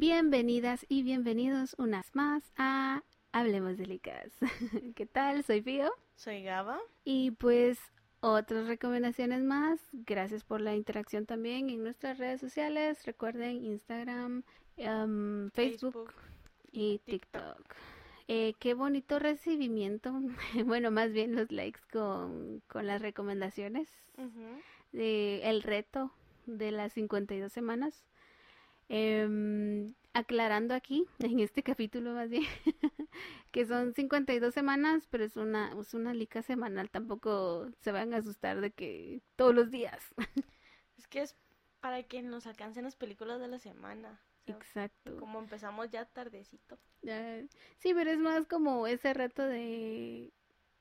Bienvenidas y bienvenidos unas más a Hablemos de Licas. ¿Qué tal? Soy Fío. Soy Gaba. Y pues otras recomendaciones más. Gracias por la interacción también en nuestras redes sociales. Recuerden Instagram, em, Facebook, y TikTok. Eh, qué bonito recibimiento. bueno, más bien los likes con, con las recomendaciones. de el reto de las 52 semanas. Em, aclarando aquí, en este capítulo más bien, que son 52 semanas, pero es una, es una lica semanal, tampoco se van a asustar de que todos los días. es que es para que nos alcancen las películas de la semana. Exacto. Como empezamos ya tardecito. sí, pero es más como ese reto de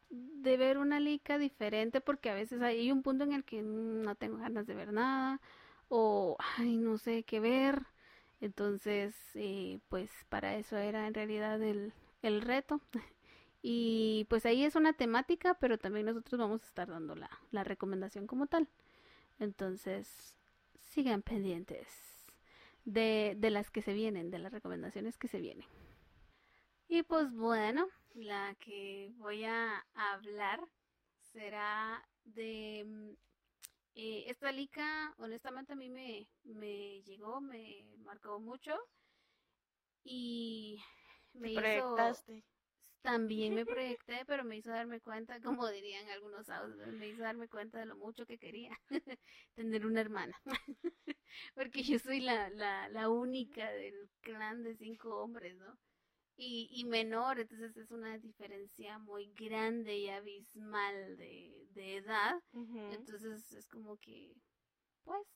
de ver una lica diferente porque a veces hay un punto en el que no tengo ganas de ver nada o ay no sé qué ver entonces, eh, pues para eso era en realidad el, el reto. Y pues ahí es una temática, pero también nosotros vamos a estar dando la, la recomendación como tal. Entonces, sigan pendientes de, de las que se vienen, de las recomendaciones que se vienen. Y pues bueno, la que voy a hablar será de mm, eh, esta lica, honestamente, a mí me, me llegó, me marcó mucho. Y me hizo. También me proyecté, pero me hizo darme cuenta, como dirían algunos audios, me hizo darme cuenta de lo mucho que quería tener una hermana. Porque yo soy la, la, la única del clan de cinco hombres, ¿no? Y, y, menor, entonces es una diferencia muy grande y abismal de, de edad. Entonces es como que, pues,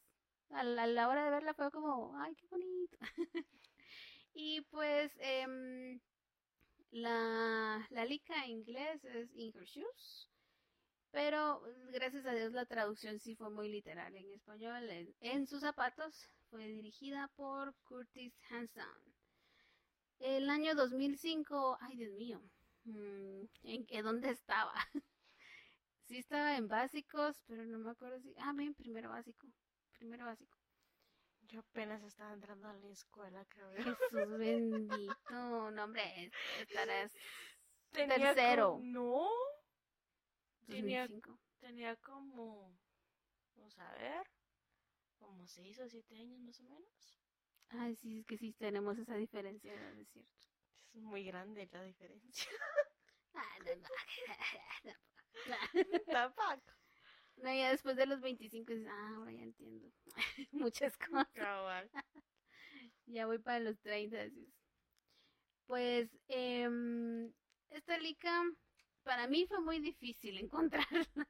a la, hora de verla fue como, ay, qué bonito. y pues, eh, la, la lica en inglés es In Her Shoes. Pero gracias a Dios la traducción sí fue muy literal en español. En, en sus zapatos fue dirigida por Curtis Hanson. El año 2005, ay Dios mío, mm, ¿en, dónde estaba? sí estaba en básicos, pero no me acuerdo si... Ah, bien, primero básico, primero básico. Yo apenas estaba entrando a la escuela, creo. Jesús bendito, no hombre, estarás tercero. no. Tenía, tenía como, vamos a ver, como seis o siete años más o menos. Ay, sí, es que sí tenemos esa diferencia, es cierto. Es muy grande la diferencia. ah, no, no, Tampoco. No, ya después de los 25 dices, ah, ahora ya entiendo muchas cosas. ya voy para los 30. Pues, eh, esta lica para mí fue muy difícil encontrarla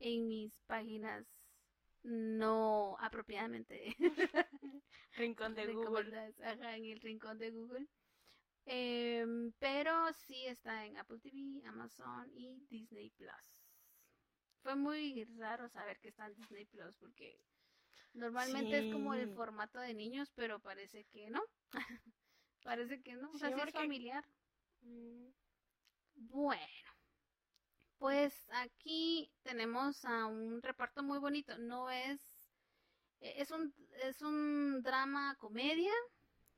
en mis páginas no apropiadamente. rincón de Google. en el rincón de Google. Em, pero sí está en Apple TV, Amazon y Disney Plus. Fue muy raro saber que está en Disney Plus porque normalmente es como el formato de niños, pero parece que no. parece que no. O sea, sí es familiar. Mm. Bueno, pues aquí tenemos a un reparto muy bonito. No es. E, es un, es un drama comedia.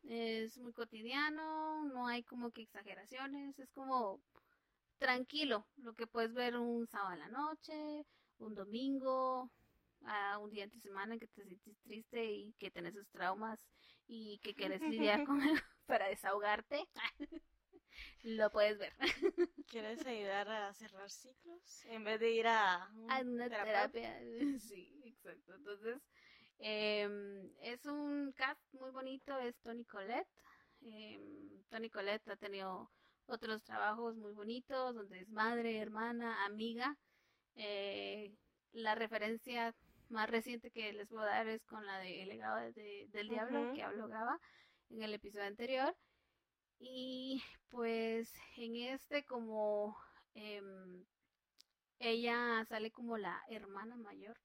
Es muy cotidiano. No hay como que exageraciones. Es como tranquilo. Lo que puedes ver un sábado a la noche, un domingo, a un día entre semana en que te sientes triste y que tenés esos traumas y que quieres lidiar con él para desahogarte. lo puedes ver. ¿Quieres ayudar a cerrar ciclos en vez de ir a, una terapia? Sí, exacto. Entonces, em, es un cast muy bonito, es Tony Colette. Eh, Tony Colette ha tenido otros trabajos muy bonitos, donde es madre, hermana, amiga. Eh, la referencia más reciente que les puedo dar es con la de El legado del diablo, que habló Gaba en el episodio anterior. Y pues en este como em, ella sale como la hermana mayor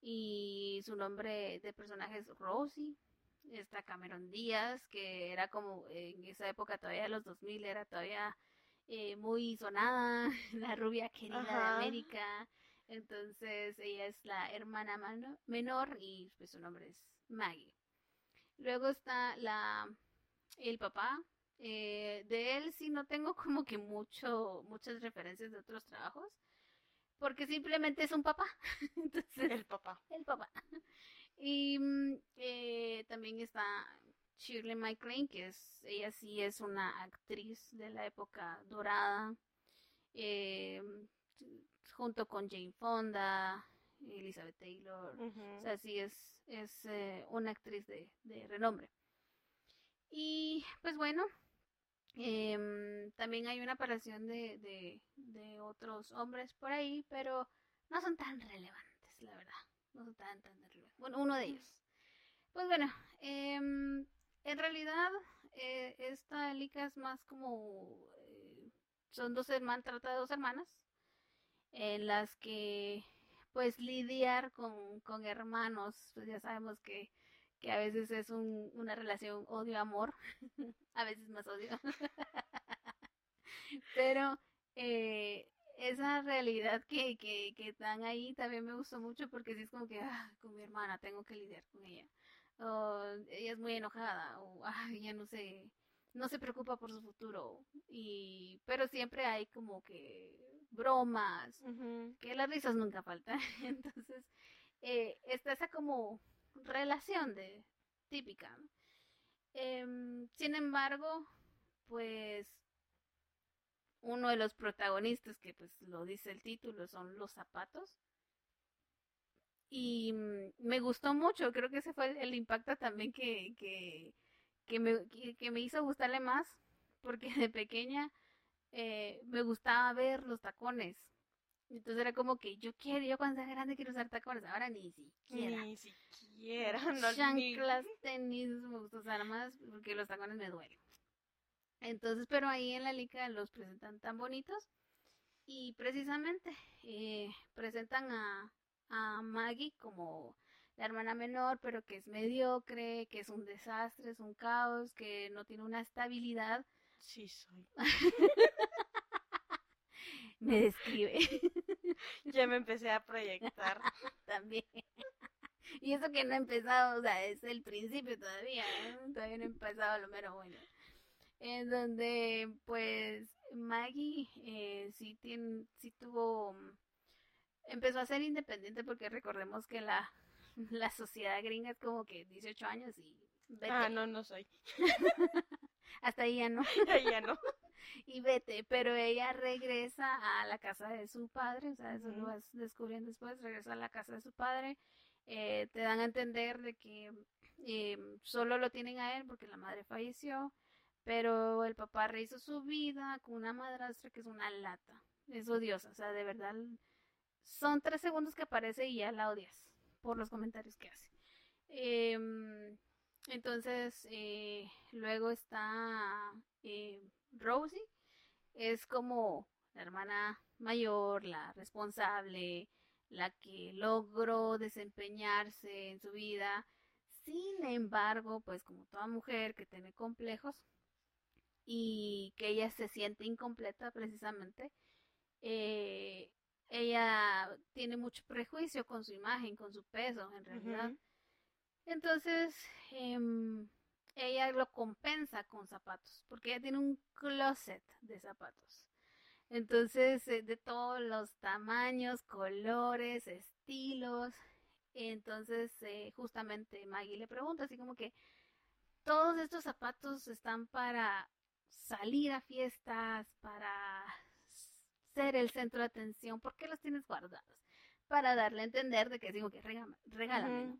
y su nombre de personaje es Rosie. Está Cameron Díaz, que era como en esa época todavía los 2000 era todavía eh, muy sonada, la rubia querida de América. Entonces ella es la hermana menor y pues su nombre es Maggie. Luego está la el papá. Eh, de él sí no tengo como que mucho, muchas referencias de otros trabajos. Porque simplemente es un papá. Entonces, el papá. El papá. Y mm, eh, también está Shirley MacLaine, que es, ella sí es una actriz de la época dorada, eh, junto con Jane Fonda, Elizabeth Taylor, o sea, sí es, es eh, una actriz de, renombre. Y pues bueno, em, también hay una aparición de, de, otros hombres por ahí, pero no son tan relevantes, la verdad. No son tan, tan relevantes. Bueno, uno de ellos. Pues bueno, eh, en realidad, eh, esta Lika es más como. Eh, son dos hermanas, trata de dos hermanas, en las que, pues, lidiar con, con hermanos, pues ya sabemos que, que a veces es un, una relación odio-amor, a veces más odio. Pero eh, esa realidad que, que, que dan ahí también me gustó mucho porque sí es como que, ah, con mi hermana tengo que lidiar con ella o ella es muy enojada, o ay, ya no sé, no se preocupa por su futuro, y, pero siempre hay como que bromas, que las risas nunca faltan, entonces eh, está esa como relación de típica. Em, sin embargo, pues uno de los protagonistas, que pues lo dice el título, son los zapatos y mm, me gustó mucho, creo que ese fue el, impacto también que, que, que, me, que, me hizo gustarle más, porque de pequeña eh, me gustaba ver los tacones. Entonces era como que yo quiero, yo cuando sea grande quiero usar tacones, ahora ni siquiera. Ni siquiera, no Chanclas, tenis, me gusta usar más porque los tacones me duelen. Entonces, pero ahí en la liga los presentan tan bonitos y precisamente eh, presentan a, a Maggie como la hermana menor, pero que es mediocre, que es un desastre, es un caos, que no tiene una estabilidad. Sí, soy. me describe. ya me empecé a proyectar. También. Y eso que no he empezado, o sea, es el principio todavía, todavía no he empezado lo mero bueno. En donde, pues, Maggie eh, sí, tiene, sí tuvo empezó a ser independiente porque recordemos que la, la sociedad gringa es como que 18 años y vete. Ah, no, no soy. Hasta ahí ya no. Ahí ya no. Y vete, pero ella regresa a la casa de su padre, o sea, eso lo vas descubriendo después, regresa a la casa de su padre, eh, te dan a entender de que eh, solo lo tienen a él porque la madre falleció, pero el papá rehizo su vida con una madrastra que es una lata, es odiosa, o sea, de verdad son tres segundos que aparece y ya la odias por los comentarios que hace. Em, entonces, eh, luego está eh, Rosie, es como la hermana mayor, la responsable, la que logró desempeñarse en su vida. Sin embargo, pues como toda mujer que tiene complejos y que ella se siente incompleta precisamente, eh, ella tiene mucho prejuicio con su imagen, con su peso, en realidad. Entonces, em, ella lo compensa con zapatos, porque ella tiene un closet de zapatos. Entonces, eh, de todos los tamaños, colores, estilos. Entonces, eh, justamente Maggie le pregunta, así como que, todos estos zapatos están para salir a fiestas, para ser el centro de atención, ¿por qué los tienes guardados? Para darle a entender de que digo que regálame,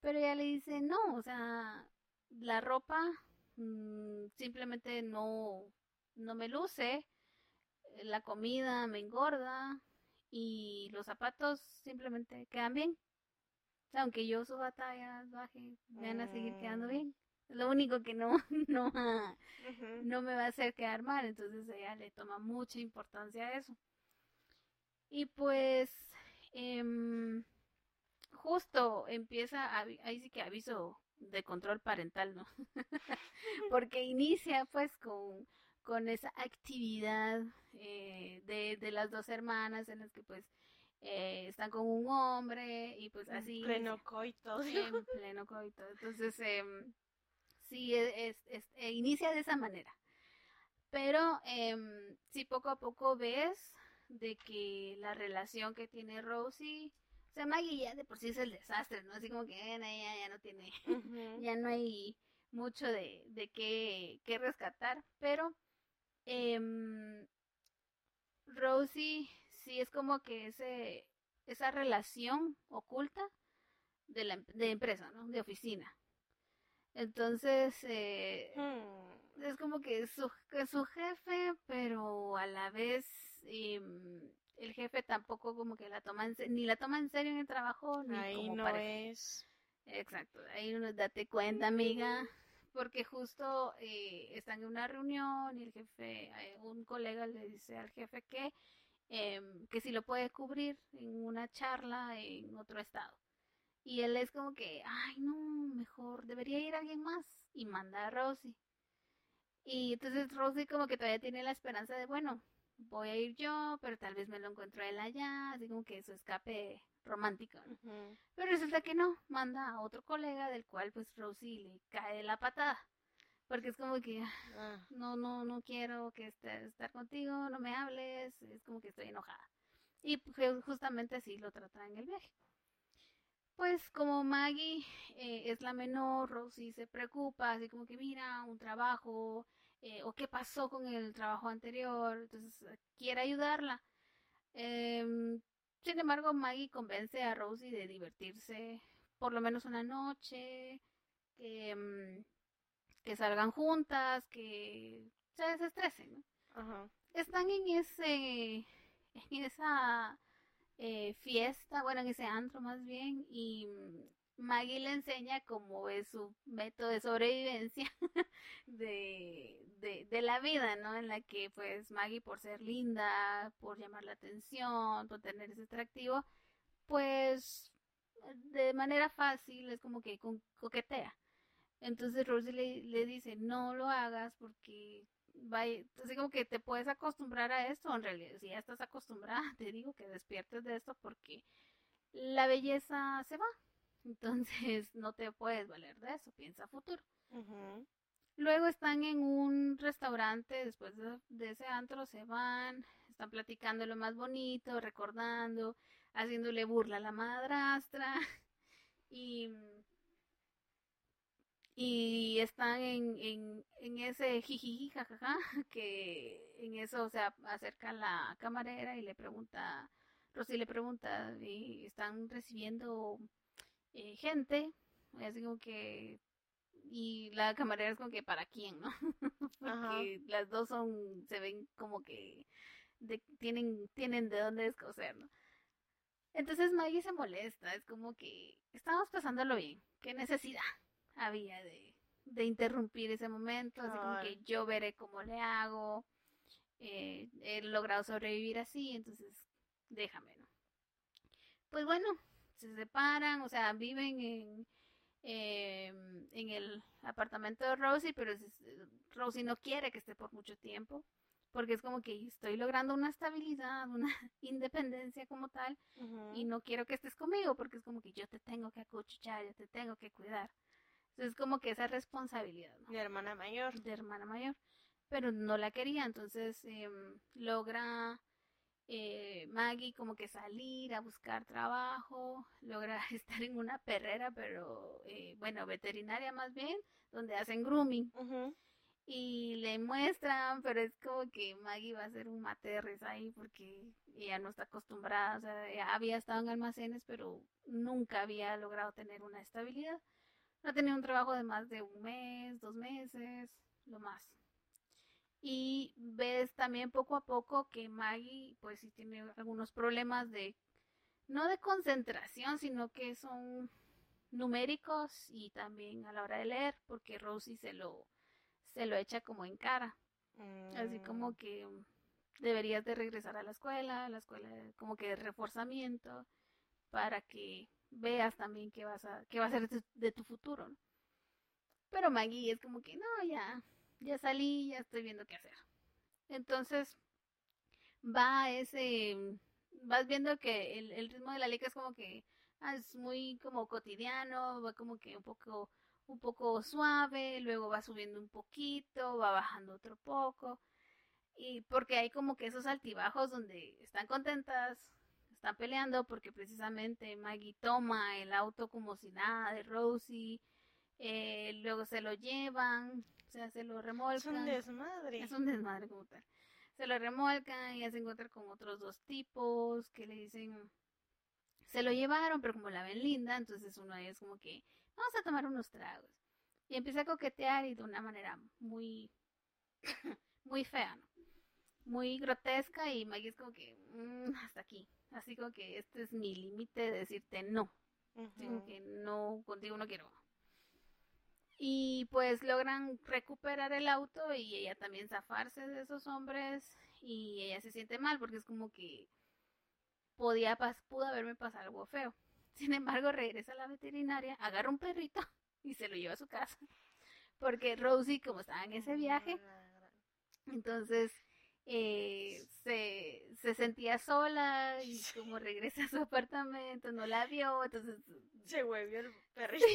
Pero ella le dice, no, o sea, la ropa mm, simplemente no, no me luce, la comida me engorda y los zapatos simplemente quedan bien. aunque yo suba tallas, baje, me van a seguir quedando mm. bien. Lo único que no, no, no me va a hacer quedar mal. Entonces ella le toma mucha importancia a eso. Y pues, em, justo empieza, ahí sí que aviso de control parental, ¿no? Porque inicia pues con, con esa actividad eh, de, de, las dos hermanas en las que pues eh, están con un hombre y pues así. pleno coito. En pleno coito. Entonces, em, sí, e, es, e inicia de esa manera. Pero eh, sí, poco a poco ves de que la relación que tiene Rosie, o sea, Maggie ya de por sí es el desastre, ¿no? Así como que ya, ya no tiene, ya no hay mucho de, de qué, qué rescatar, pero eh, Rosie sí es como que ese, esa relación oculta de la de empresa, ¿no? De oficina. Entonces, eh, hmm. es como que su, que su jefe, pero a la vez em, el jefe tampoco como que la toma en, ni la toma en serio en el trabajo, ni ahí como no es. Exacto, ahí uno date cuenta, amiga, porque justo eh, están en una reunión y el jefe, eh, un colega le dice al jefe que, em, que si lo puede cubrir en una charla en otro estado. Y él es como que, ay, no, mejor debería ir alguien más. Y manda a Rosie. Y entonces Rosie como que todavía tiene la esperanza de, bueno, voy a ir yo, pero tal vez me lo encuentro él allá, así como que su escape romántico. Pero resulta que no, manda a otro colega del cual pues Rosie le cae la patada. Porque es como que, ah. no, no, no quiero que esté, estar contigo, no me hables, es como que estoy enojada. Y justamente así lo trata en el viaje. Pues como Maggie eh, es la menor, Rosie se preocupa, así como que mira, un trabajo, eh, o qué pasó con el trabajo anterior, entonces quiere ayudarla. Em, sin embargo, Maggie convence a Rosie de divertirse por lo menos una noche, que, que salgan juntas, que se desestresen. Están en ese, en esa eh, fiesta, bueno, en ese antro más bien, y Maggie le enseña cómo es su método de sobrevivencia de, de, la vida, ¿no? En la que pues Maggie por ser linda, por llamar la atención, por tener ese atractivo, pues de manera fácil es como que coquetea. Entonces Rosie le, dice, no lo hagas porque vaya, así como que te puedes acostumbrar a esto, en realidad, si ya estás acostumbrada, te digo que despiertes de esto porque la belleza se va. Entonces no te puedes valer de eso, piensa futuro. Luego están en un restaurante, después de, ese antro se van, están platicando lo más bonito, recordando, haciéndole burla a la madrastra y y están en, en, ese jijiji, jajaja, que en eso se acerca la camarera y le pregunta, Rosy le pregunta, y están recibiendo eh, gente, así como que, y la camarera es como que, ¿para quién, no? Porque las dos son, se ven como que tienen, tienen de dónde escocer, ¿no? Entonces Maggie se molesta, es como que estamos pasándolo bien, qué necesidad había de, de interrumpir ese momento, así como que yo veré cómo le hago, eh, he logrado sobrevivir así, entonces déjame, ¿no? Pues bueno, se separan, o sea, viven en, em, en el apartamento de Rosie, pero Rosie no quiere que esté por mucho tiempo, porque es como que estoy logrando una estabilidad, una independencia como tal, y no quiero que estés conmigo, porque es como que yo te tengo que acuchillar, yo te tengo que cuidar. Entonces como que esa responsabilidad, De hermana mayor. De hermana mayor. Pero no la quería, entonces em, logra eh, Maggie como que salir a buscar trabajo, logra estar en una perrera, pero eh, bueno, veterinaria más bien, donde hacen grooming. Y le muestran, pero es como que Maggie va a ser un materres ahí porque ella no está acostumbrada, o sea, había estado en almacenes, pero nunca había logrado tener una estabilidad. No tenía un trabajo de más de un mes, dos meses, lo más. Y ves también poco a poco que Maggie, pues sí tiene algunos problemas de, no de concentración, sino que son numéricos y también a la hora de leer, porque Rosie se lo, se lo echa como en cara. Así como mm. que deberías de regresar a la escuela, a la escuela como que de reforzamiento, para que veas también qué vas a, qué va a ser de, tu futuro. Pero Maggie es como que no, ya, ya salí, ya estoy viendo qué hacer. Entonces va ese, vas viendo que el, ritmo de la liga es como que ah, es muy como cotidiano, va como que un poco un poco suave, luego va subiendo un poquito, va bajando otro poco. Y porque hay como que esos altibajos donde están contentas, están peleando porque precisamente Maggie toma el auto como si nada de Rosie, eh, luego se lo llevan, sea, se lo remolcan. Es un desmadre. Es un desmadre como tal. Se lo remolcan y ya se encuentra con otros dos tipos que le dicen, se lo llevaron, pero como la ven linda, entonces uno de ellos como que, vamos a tomar unos tragos. Y empieza a coquetear y de una manera muy, muy fea, ¿no? Muy grotesca y Maggie es como que, mm, hasta aquí. Así como que este es mi límite de decirte no. que no, contigo no quiero. Y pues logran recuperar el auto y ella también zafarse de esos hombres y ella se siente mal porque es como que podía pudo haberme pasado algo feo. Sin embargo, regresa a la veterinaria, agarra un perrito y se lo lleva a su casa. Porque Rosie, como estaba en ese viaje, entonces eh, se, se, sentía sola y como regresa a su apartamento, no la vio, entonces... Se vuelve el perrito.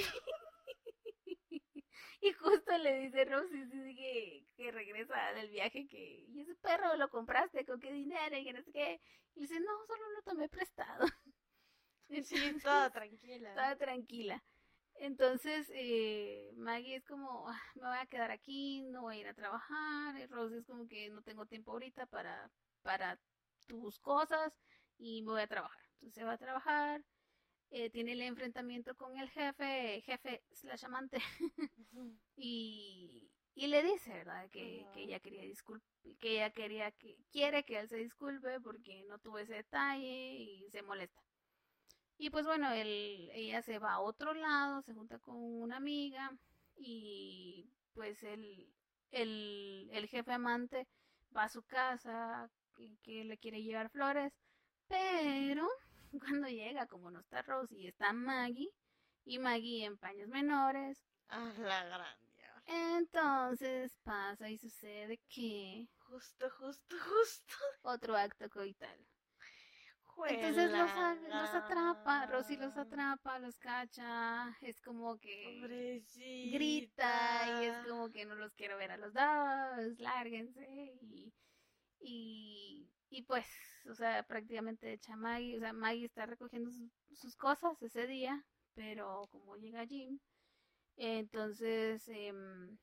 Y justo le dice Rosie que, que regresa del viaje que, ¿y ese perro lo compraste? ¿Con qué dinero? Y que no sé qué. Y dice, no, solo lo tomé prestado. Sí, toda tranquila. Toda tranquila. Entonces, eh, Maggie es como, ah, me voy a quedar aquí, no voy a ir a trabajar. Y Rose es como que no tengo tiempo ahorita para, para tus cosas y me voy a trabajar. Entonces se va a trabajar, eh, tiene el enfrentamiento con el jefe, jefe slash amante, y, y le dice, ¿verdad? Que, que ella quería disculpar, que ella quería que, quiere que él se disculpe porque no tuvo ese detalle y se molesta. Y pues bueno, él, ella se va a otro lado, se junta con una amiga y pues el, el, el jefe amante va a su casa, que, que, le quiere llevar flores, pero cuando llega, como no está Rosy, está Maggie, y Maggie en paños menores. Ah, la grande. Entonces pasa y sucede que... Justo, justo, justo. Otro acto coital. Entonces los, los, atrapa, Rosy los atrapa, los cacha, es como que grita y es como que no los quiero ver a los dos, lárguense y, y, y pues, o sea, prácticamente echa Maggie, o sea, Maggie está recogiendo sus, cosas ese día, pero como llega Jim, entonces em,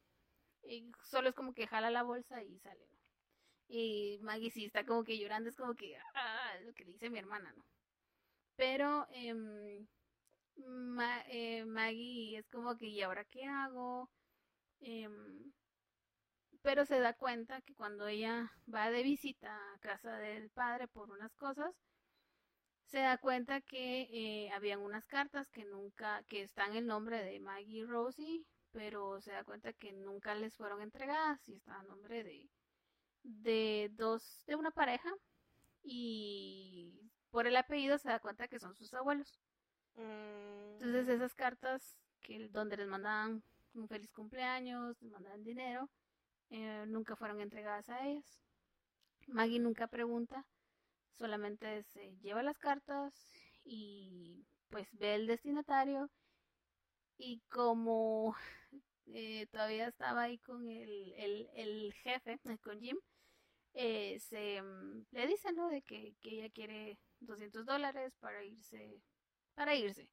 solo es como que jala la bolsa y sale. Y Maggie sí está como que llorando, es como que, ah, lo que dice mi hermana, ¿no? Pero em, eh, Maggie es como que, ¿y ahora qué hago? Pero se da cuenta que cuando ella va de visita a casa del padre por unas cosas, se da cuenta que eh, habían unas cartas que nunca, que están el nombre de Maggie y Rosie, pero se da cuenta que nunca les fueron entregadas y está el nombre de, de dos, de una pareja y por el apellido se da cuenta que son sus abuelos. Entonces mm. esas cartas que donde les mandaban un feliz cumpleaños, les mandaban dinero, eh, nunca fueron entregadas a ellos. Maggie nunca pregunta, solamente se lleva las cartas y pues ve el destinatario y como eh, todavía estaba ahí con el, el, el jefe, con Jim, eh, se mm, le dice, ¿no? De que, ella quiere 200 dólares para irse, para irse.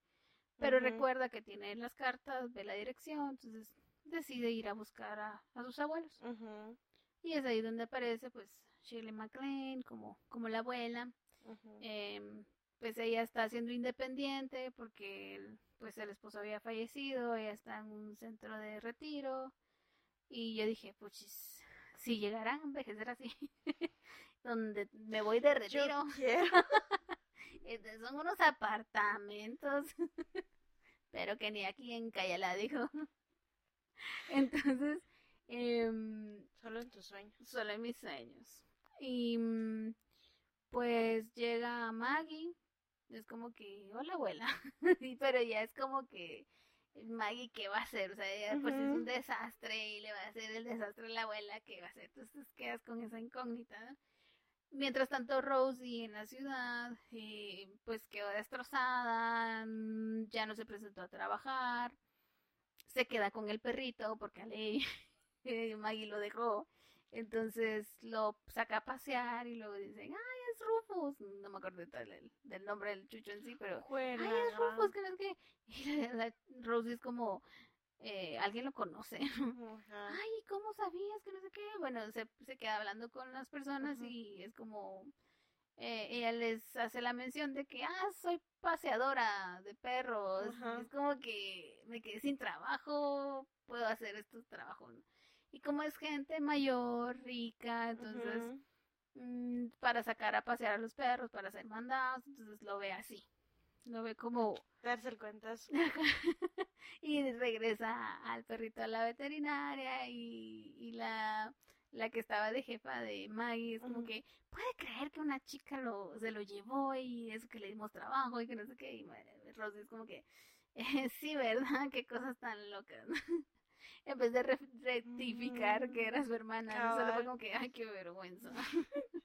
Pero recuerda que tiene las cartas, ve la dirección, entonces decide ir a buscar a, sus abuelos. Y es ahí donde aparece, pues, Shirley MacLaine como, como la abuela. Em, pues ella está siendo independiente porque pues el esposo había fallecido, ella está en un centro de retiro. Y yo dije, pues si llegarán a envejecer así, donde me voy de retiro. Son unos apartamentos, pero que ni aquí en Cayala, dijo. Entonces, em, solo en tus sueños. Solo en mis sueños. Y mm, pues llega Maggie, es como que, hola abuela, pero ya es como que Maggie, ¿qué va a hacer? O sea, ella pues es un desastre y le va a hacer el desastre a la abuela, ¿qué va a hacer? Entonces quedas con esa incógnita, Mientras tanto, Rosie en la ciudad, eh, pues quedó destrozada, mm, ya no se presentó a trabajar, se queda con el perrito porque a ley Maggie lo dejó, entonces lo saca a pasear y luego dicen, ay, es Rufus, no me acuerdo del, del nombre del chucho en sí, pero, ay, es Rufus, que no es que, y la, Rosie es como, eh, alguien lo conoce. Ay, ¿cómo sabías que no sé qué? Bueno, se, se queda hablando con las personas y es como, eh, ella les hace la mención de que, ah, soy paseadora de perros. Es como que me quedé sin trabajo, puedo hacer estos trabajos. Y como es gente mayor, rica, entonces, mm, para sacar a pasear a los perros, para hacer mandados, entonces lo ve así. Lo ve como... Darse cuentas. y regresa al perrito a la veterinaria y, y la, la que estaba de jefa de Maggie es como que puede creer que una chica lo, se lo llevó y eso que le dimos trabajo y que no sé qué. Y Rosy es como que, eh, sí, ¿verdad? Qué cosas tan locas. en vez de rectificar que era su hermana, solo fue como que, ay, qué vergüenza.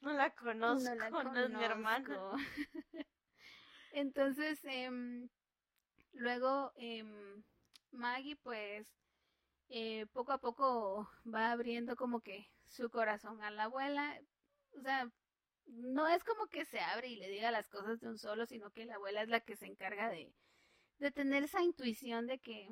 no la conozco, no, no es mi hermana. Entonces, eh, luego eh, Maggie pues eh, poco a poco va abriendo como que su corazón a la abuela. O sea, no es como que se abre y le diga las cosas de un solo, sino que la abuela es la que se encarga de, de tener esa intuición de que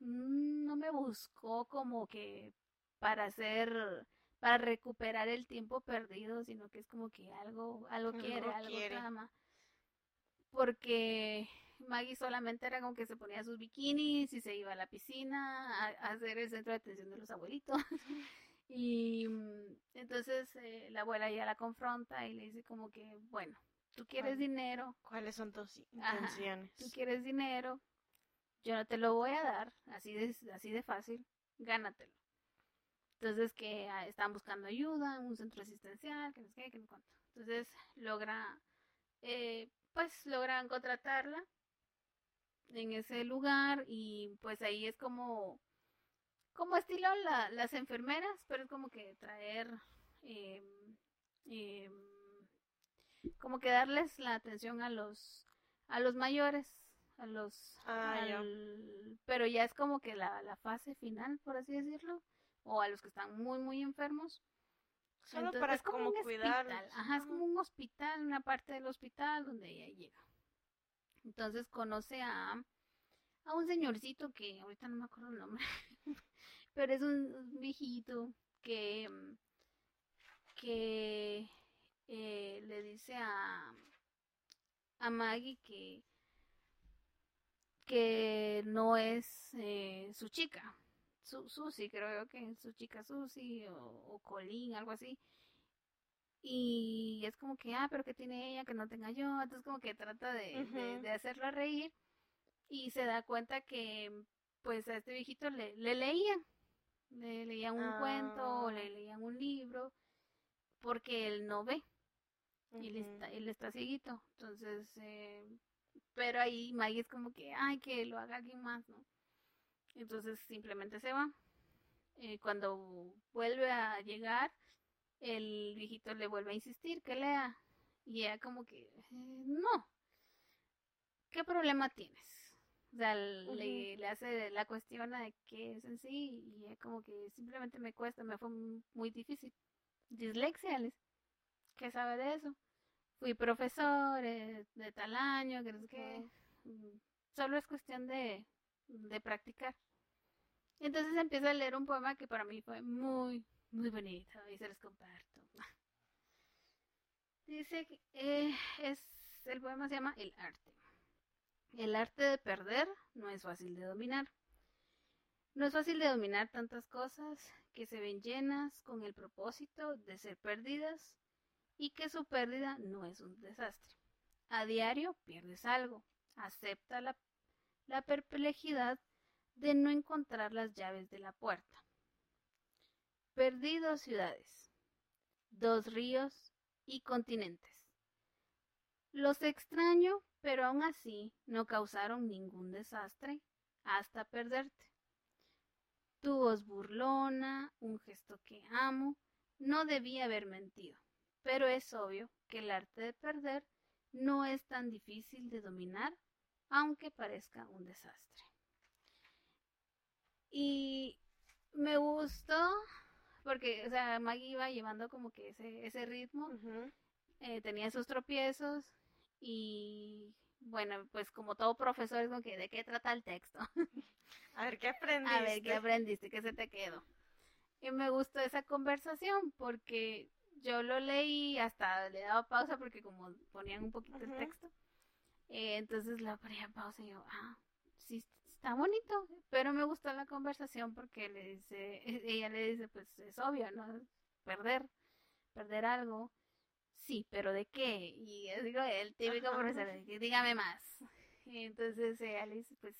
mm, no me buscó como que para hacer para recuperar el tiempo perdido, sino que es como que algo algo quiere, algo, quiere. ama porque Maggie solamente era como que se ponía sus bikinis y se iba a la piscina a, hacer el centro de atención de los abuelitos. y mm, entonces eh, la abuela ya la confronta y le dice como que, bueno, tú quieres dinero. ¿Cuáles son tus intenciones? tú quieres dinero, yo no te lo voy a dar, así de, así de fácil, gánatelo. Entonces que ah, están buscando ayuda, un centro asistencial, que no sé qué, que no cuánto. Entonces logra eh, pues logran contratarla en ese lugar y pues ahí es como como estilo las enfermeras pero es como que traer em, como que darles la atención a los a los mayores a los ah, pero ya es como que la, la fase final por así decirlo o a los que están muy muy enfermos Solo para como, cuidar. Ajá, es como un hospital, una parte del hospital donde ella llega. Entonces conoce a, a un señorcito que ahorita no me acuerdo el nombre, pero es un, viejito que, que eh, le dice a, a Maggie que, que no es eh, su chica, su, Susi, creo que su chica Susi o, o Colín, algo así. Y es como que, ah, pero que tiene ella que no tenga yo. Entonces como que trata de, de, hacerla reír y se da cuenta que pues a este viejito le, le leían. Le leían un cuento o le ah. leían un libro porque él no ve. y él, está, él está cieguito. Entonces, eh, pero ahí Maggie es como que, ay, que lo haga alguien más, ¿no? Entonces simplemente se va. Eh, cuando vuelve a llegar, el viejito le vuelve a insistir que lea. Y ella como que, eh, no. ¿Qué problema tienes? O sea, le, le, hace la cuestión de qué es en sí y ella como que simplemente me cuesta, me fue muy difícil. Dislexia, ¿qué sabe de eso? Fui profesor eh, de tal año, que no sé qué. Mm, solo es cuestión de de practicar. Entonces empieza a leer un poema que para mí fue muy, muy bonito y se los comparto. Dice que eh, es, el poema se llama El arte. El arte de perder no es fácil de dominar. No es fácil de dominar tantas cosas que se ven llenas con el propósito de ser perdidas y que su pérdida no es un desastre. A diario pierdes algo. Acepta la la perplejidad de no encontrar las llaves de la puerta. Perdí dos ciudades, dos ríos y continentes. Los extraño, pero aún así no causaron ningún desastre hasta perderte. Tu voz burlona, un gesto que amo, no debía haber mentido. pero es obvio que el arte de perder no es tan difícil de dominar, aunque parezca un desastre. Y me gustó porque, o sea, Maggie iba llevando como que ese, ese ritmo, eh, tenía esos tropiezos y bueno, pues como todo profesor es como que de qué trata el texto. A ver, ¿qué aprendiste? A ver, ¿qué aprendiste? ¿Qué se te quedó? Y me gustó esa conversación porque yo lo leí, hasta le daba pausa porque como ponían un poquito el texto. Eh, entonces la ponía pausa y yo, ah, sí, está bonito, pero me gustó la conversación porque le dice, ella le dice, pues es obvio, ¿no? Perder, perder algo. Sí, pero ¿de qué? Y yo digo, el típico profesor, dígame más. Y entonces ella le dice, pues,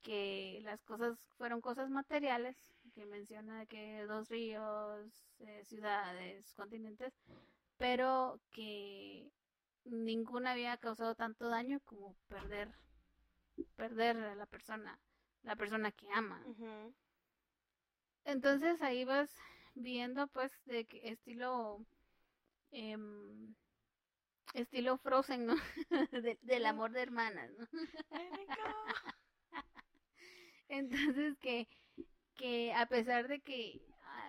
que las cosas fueron cosas materiales, que menciona que dos ríos, eh, ciudades, continentes, pero que ninguna había causado tanto daño como perder perder a la persona la persona que ama. Entonces ahí vas viendo pues de que estilo em, estilo Frozen no del amor de hermanas no entonces que que a pesar de que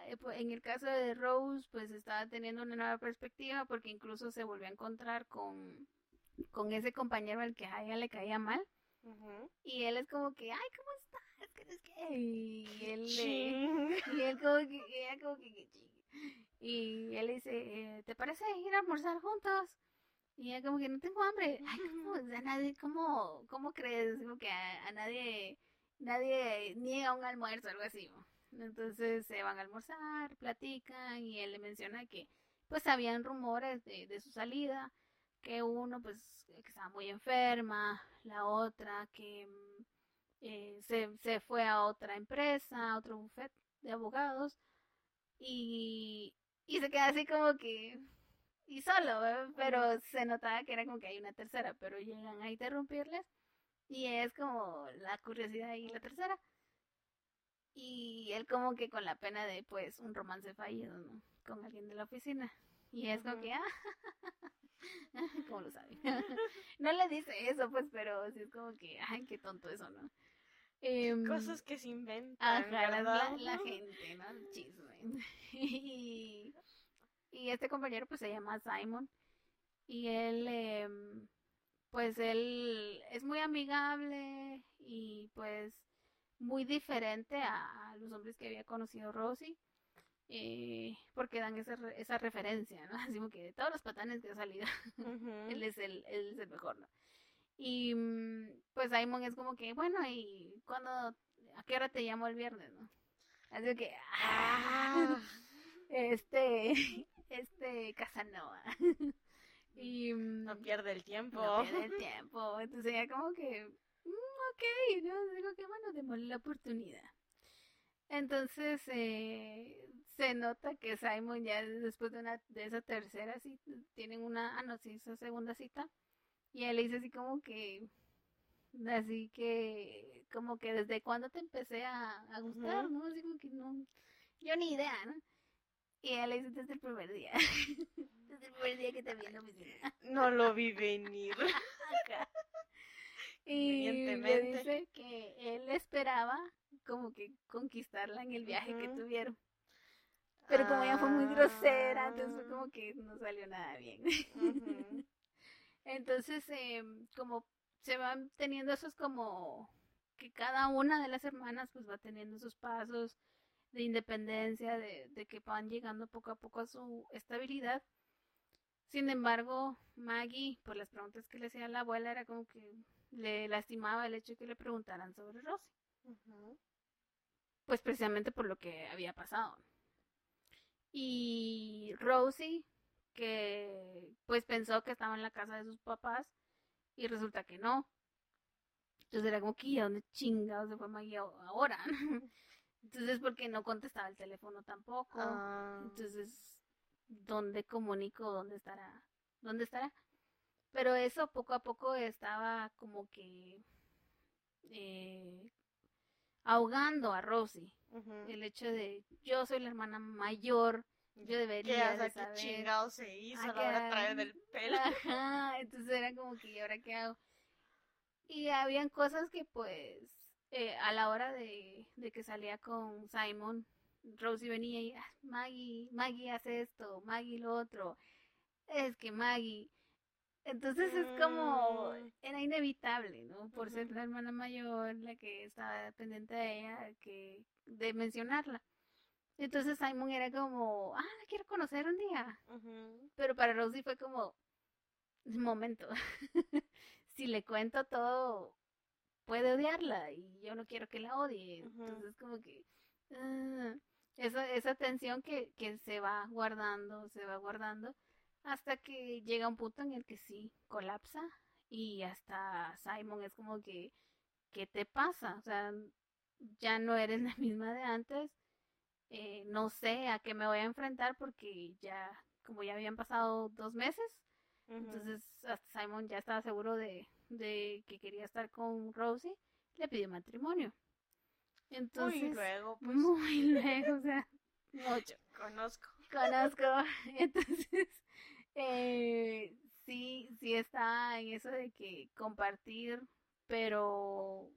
eh, en el caso de Rose, pues estaba teniendo una nueva perspectiva porque incluso se volvió a encontrar con, con ese compañero al que a ella le caía mal. Y él es como que, ay, ¿cómo estás? ¿Qué es que? Y él, y él como que, ella como que, y él dice, eh, ¿te parece ir a almorzar juntos? Y ella como que no tengo hambre. Ay, ¿cómo, a nadie, cómo, cómo crees? Como que a nadie nadie niega un almuerzo, algo así. Entonces se van a almorzar, platican y él le menciona que pues habían rumores de, de su salida, que uno pues que estaba muy enferma, la otra que mm, eh, se, se fue a otra empresa, a otro buffet de abogados y, y se queda así como que y solo, pero se notaba que era como que hay una tercera, pero llegan a interrumpirles y es como la curiosidad y la tercera. Y él como que con la pena de pues un romance fallido, ¿no? Con alguien de la oficina. Y es como que, ah, ¿cómo lo sabe? no le dice eso, pues, pero sí es como que, ay, qué tonto eso, ¿no? Em, Cosas que se inventan. la, la, gente, ¿no? Chisme. y, y este compañero pues se llama Simon. Y él, eh, pues él es muy amigable y pues muy diferente a, los hombres que había conocido Rosy. Eh, porque dan esa, esa referencia, ¿no? Así como que de todos los patanes que ha salido, él, es el, él es el mejor, ¿no? Y mm, pues Simon es como que, bueno, ¿y cuando, a qué hora te llamo el viernes, no? Así que, ah, este, este Casanova. Y mm, no pierde el tiempo. No pierde el tiempo. Entonces ya como que, mm, ok, ¿no? Digo que bueno, démosle la oportunidad. Entonces eh, se nota que Simon ya después de, una, de esa tercera cita, tienen una, ah no, sí, esa segunda cita. Y él le dice así como que, así que, como que desde cuándo te empecé a, a gustar, ¿no? Así como que no, yo ni idea, ¿no? Y él le dice desde el primer día. desde el primer día que te vi en la oficina. No lo vi venir. y le dice que él esperaba como que conquistarla en el viaje que tuvieron. Pero como ella fue muy grosera, entonces fue como que no salió nada bien. entonces, em, como se van teniendo esos como que cada una de las hermanas pues va teniendo sus pasos de independencia, de, que van llegando poco a poco a su estabilidad. Sin embargo, Maggie, por las preguntas que le hacía la abuela, era como que le lastimaba el hecho de que le preguntaran sobre Rosie. Pues precisamente por lo que había pasado. Y Rosie, que pues pensó que estaba en la casa de sus papás y resulta que no. Entonces era como que, ¿a dónde chingados se fue Maggie ahora? Entonces, porque no contestaba el teléfono tampoco. Ah. Entonces, ¿dónde comunico? ¿Dónde estará? ¿Dónde estará? Pero eso poco a poco estaba como que eh, ahogando a El hecho de yo soy la hermana mayor yo debería de saber. ¿Qué chingado se hizo a la hora de traer del pelo? Ajá, entonces era como que, ¿y ahora qué hago? Y habían cosas que pues eh, a la hora de, de, que salía con Simon, Rosie venía y, ah, Maggie, Maggie hace esto, Maggie lo otro, es que Maggie... Entonces es como, Mm. era inevitable, ¿no? Por ser la hermana mayor, la que estaba pendiente de ella, que, de mencionarla. Entonces Simon era como, ah, la quiero conocer un día. Pero para Rosie fue como, momento, si le cuento todo, puede odiarla y yo no quiero que la odie. Entonces como que ah, esa, esa tensión que, que se va guardando, se va guardando, hasta que llega un punto en el que sí colapsa y hasta Simon es como que, ¿qué te pasa? O sea, ya no eres la misma de antes. eh, no sé a qué me voy a enfrentar porque ya, como ya habían pasado dos meses, entonces hasta Simon ya estaba seguro de, de que quería estar con Rosie, le pidió matrimonio. Entonces, Muy luego, pues, muy luego, o sea, mucho conozco. conozco. Entonces, eh, sí, sí está en eso de que compartir, pero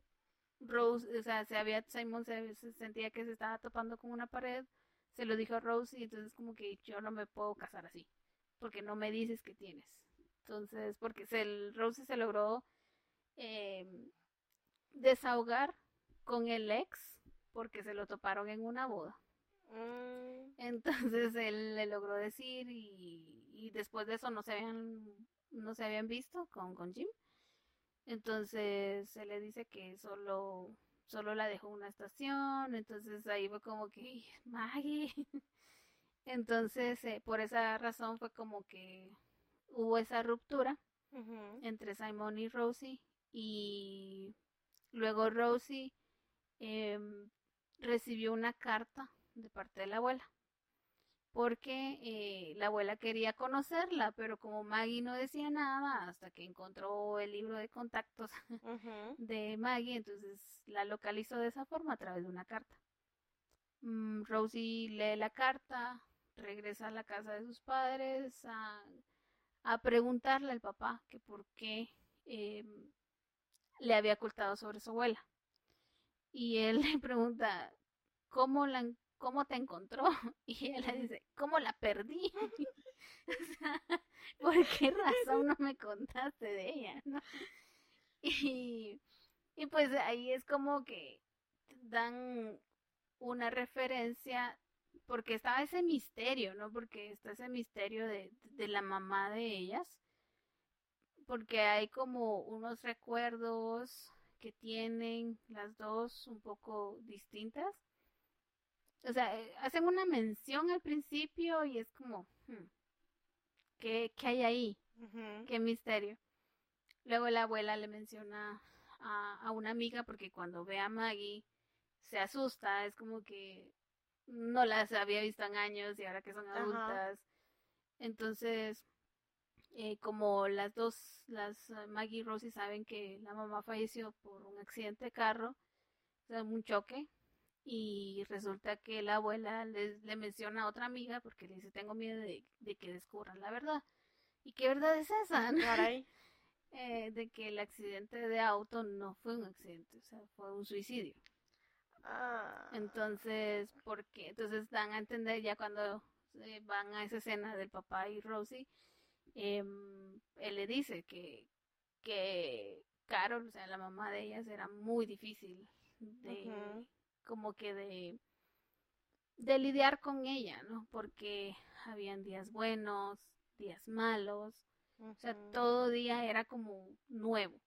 Rose, o sea, se había, Simon se, se sentía que se estaba topando con una pared, se lo dijo a Rose y entonces como que yo no me puedo casar así, porque no me dices que tienes. Entonces, porque se, el- Rose se logró eh, desahogar con el ex porque se lo toparon en una boda. Mm, Entonces él le logró decir y, y después de eso no se habían, no se habían visto con, con Jim. Entonces se le dice que solo, solo la dejó una estación. Entonces ahí fue como que, Maggie. Entonces eh, por esa razón fue como que hubo esa ruptura entre Simon y Rosie y luego Rosie em, recibió una carta de parte de la abuela porque eh, la abuela quería conocerla pero como Maggie no decía nada hasta que encontró el libro de contactos de Maggie entonces la localizó de esa forma a través de una carta Mm, Rosie lee la carta regresa a la casa de sus padres a, a preguntarle al papá que por qué em, le había ocultado sobre su abuela. Y él le pregunta, ¿cómo, la, cómo te encontró? Y él le dice, ¿cómo la perdí? O ¿por qué razón no me contaste de ella? Y, y pues ahí es como que dan una referencia, porque estaba ese misterio, ¿no? Porque está ese misterio de, de la mamá de ellas, porque hay como unos recuerdos que tienen las dos un poco distintas. O sea, eh, hacen una mención al principio y es como, hmm, ¿qué, qué hay ahí? Qué misterio. Luego la abuela le menciona a, a una amiga porque cuando ve a Maggie se asusta, es como que no las había visto en años y ahora que son adultas. Entonces, eh, como las dos, las eh, Maggie y Rosie saben que la mamá falleció por un accidente de carro, o sea, un choque, y resulta que la abuela le, le menciona a otra amiga porque le dice, tengo miedo de, de que descubran la verdad. ¿Y qué verdad es esa? Caray. Eh, de que el accidente de auto no fue un accidente, o sea, fue un suicidio. Ah. Entonces, ¿por qué? Entonces dan a entender ya cuando eh, van a esa escena del papá y Rosie, em, él le dice que, que Carol, o sea, la mamá de ellas, era muy difícil de. Como que de, de lidiar con ella, ¿no? Porque habían días buenos, días malos, o sea, todo día era como nuevo.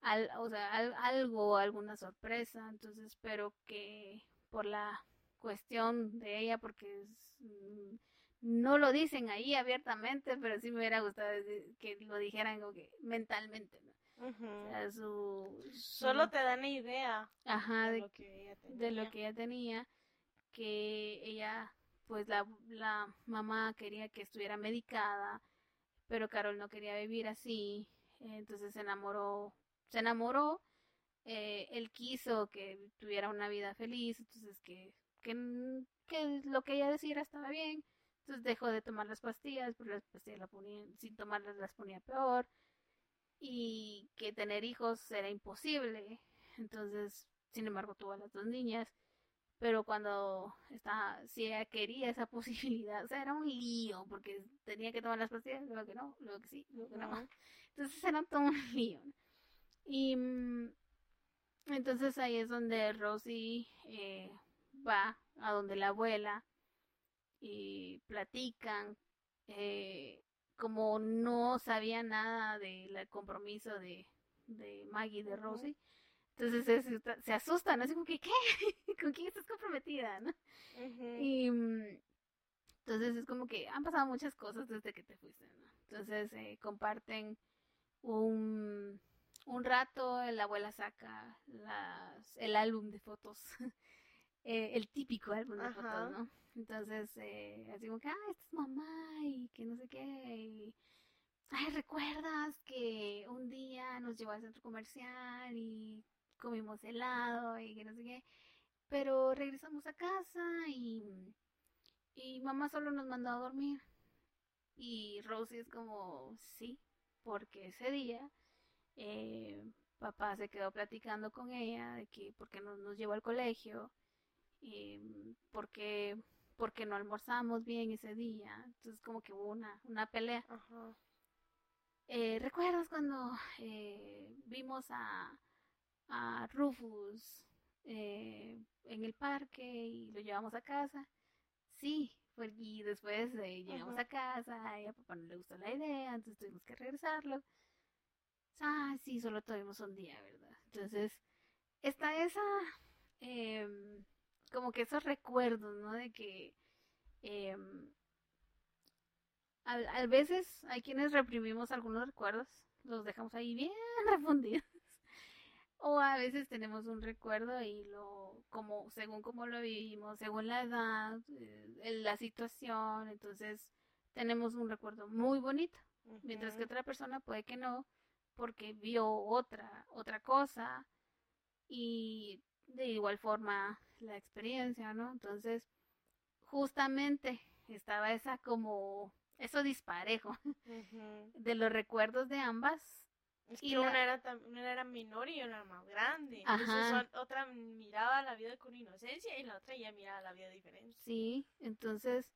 Al, o sea, al- algo, alguna sorpresa. Entonces espero que por la cuestión de ella, porque es, mm, no lo dicen ahí abiertamente, pero sí me hubiera gustado que lo dijeran como que mentalmente, ¿no? Ujú. O sea, su, Solo te dan idea ajá, de de lo que ella de lo tenía. que ella tenía, que ella, pues la, la mamá quería que estuviera medicada, pero Carol no quería vivir así, entonces se enamoró, se enamoró, eh, él quiso que tuviera una vida feliz, entonces que, que, que lo que ella decía estaba bien. Entonces dejó de tomar las pastillas, porque las pastillas la ponían, sin tomarlas las ponía peor. Y que tener hijos era imposible. Entonces, sin embargo, tuvo a las dos niñas. Pero cuando estaba, si ella quería esa posibilidad, o sea, era un lío, porque tenía que tomar las pastillas, luego que no, luego que sí, luego que no. Entonces era todo un lío. Y mm, entonces ahí es donde Rosie eh, va a donde la abuela y platican. Eh, como no sabía nada del compromiso de, de Maggie de Rosie, entonces se, asustan, así como que, ¿qué? ¿Con quién estás comprometida? ¿no? Y mm, entonces es como que han pasado muchas cosas desde que te fuiste, ¿no? Entonces eh, comparten un, un rato, la abuela saca las, el álbum de fotos, eh, el típico álbum de fotos, ¿no? Entonces, eh, así como que, ah, esta es mamá y que no sé qué. Y, Ay, ¿recuerdas que un día nos llevó al centro comercial y comimos helado y que no sé qué. Pero regresamos a casa y, y mamá solo nos mandó a dormir. Y Rosie es como, sí, porque ese día eh, papá se quedó platicando con ella de que porque no nos llevó al colegio, porque, porque no almorzamos bien ese día. Entonces como que hubo una, una pelea. Eh, ¿Recuerdas cuando eh, vimos a, a Rufus eh, en el parque y lo llevamos a casa. Sí, y después eh, llegamos a casa y a papá no le gustó la idea, entonces tuvimos que regresarlo. Ah, sí, solo tuvimos un día, ¿verdad? Entonces, está esa, em, como que esos recuerdos, ¿no? De que eh, a, veces hay quienes reprimimos algunos recuerdos, los dejamos ahí bien refundidos o a veces tenemos un recuerdo y lo como según cómo lo vivimos según la edad eh, la situación entonces tenemos un recuerdo muy bonito mientras que otra persona puede que no porque vio otra otra cosa y de igual forma la experiencia no entonces justamente estaba esa como eso disparejo de los recuerdos de ambas es que una, era, una era menor y una era más grande. Entonces otra miraba la vida con inocencia y la otra ya miraba la vida diferente. Sí, entonces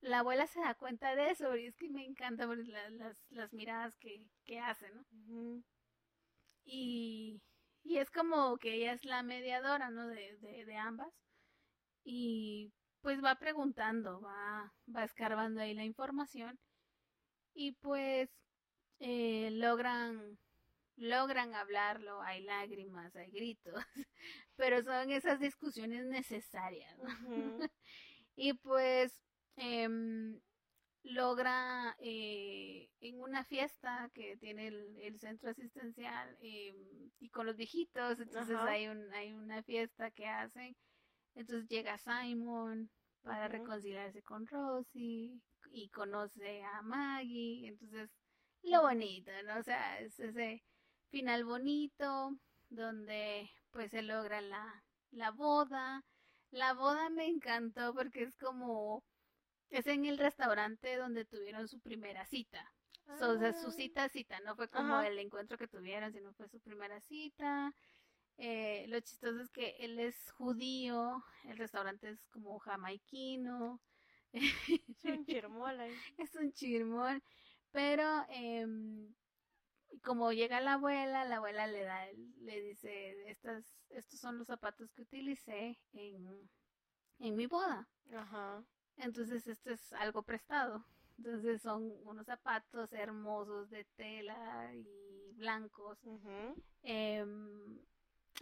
la abuela se da cuenta de eso y es que me encanta las, las miradas que, que hace, ¿no? y, y es como que ella es la mediadora, ¿no? De, de, de ambas. Y pues va preguntando, va, va escarbando ahí la información. Y pues eh, logran logran hablarlo, hay lágrimas, hay gritos, pero son esas discusiones necesarias. y pues em, logra eh, en una fiesta que tiene el, centro asistencial em, y con los viejitos, entonces hay, un, hay una fiesta que hacen, entonces llega Simon para reconciliarse con Rosie y conoce a Maggie, entonces lo bonito, ¿no? O sea, es ese final bonito donde pues se logra la, la boda. La boda me encantó porque es como, es en el restaurante donde tuvieron su primera cita. o sea, su ah. cita, cita, no fue como el encuentro que tuvieron, sino fue su primera cita. Eh, lo chistoso es que él es judío, el restaurante es como jamaiquino. Es un chirmol ahí. Es un chirmol. Pero eh, como llega la abuela, la abuela le da, le dice, estas, estos son los zapatos que utilicé en, en mi boda. Ajá. Entonces esto es algo prestado. Entonces son unos zapatos hermosos de tela y blancos. eh,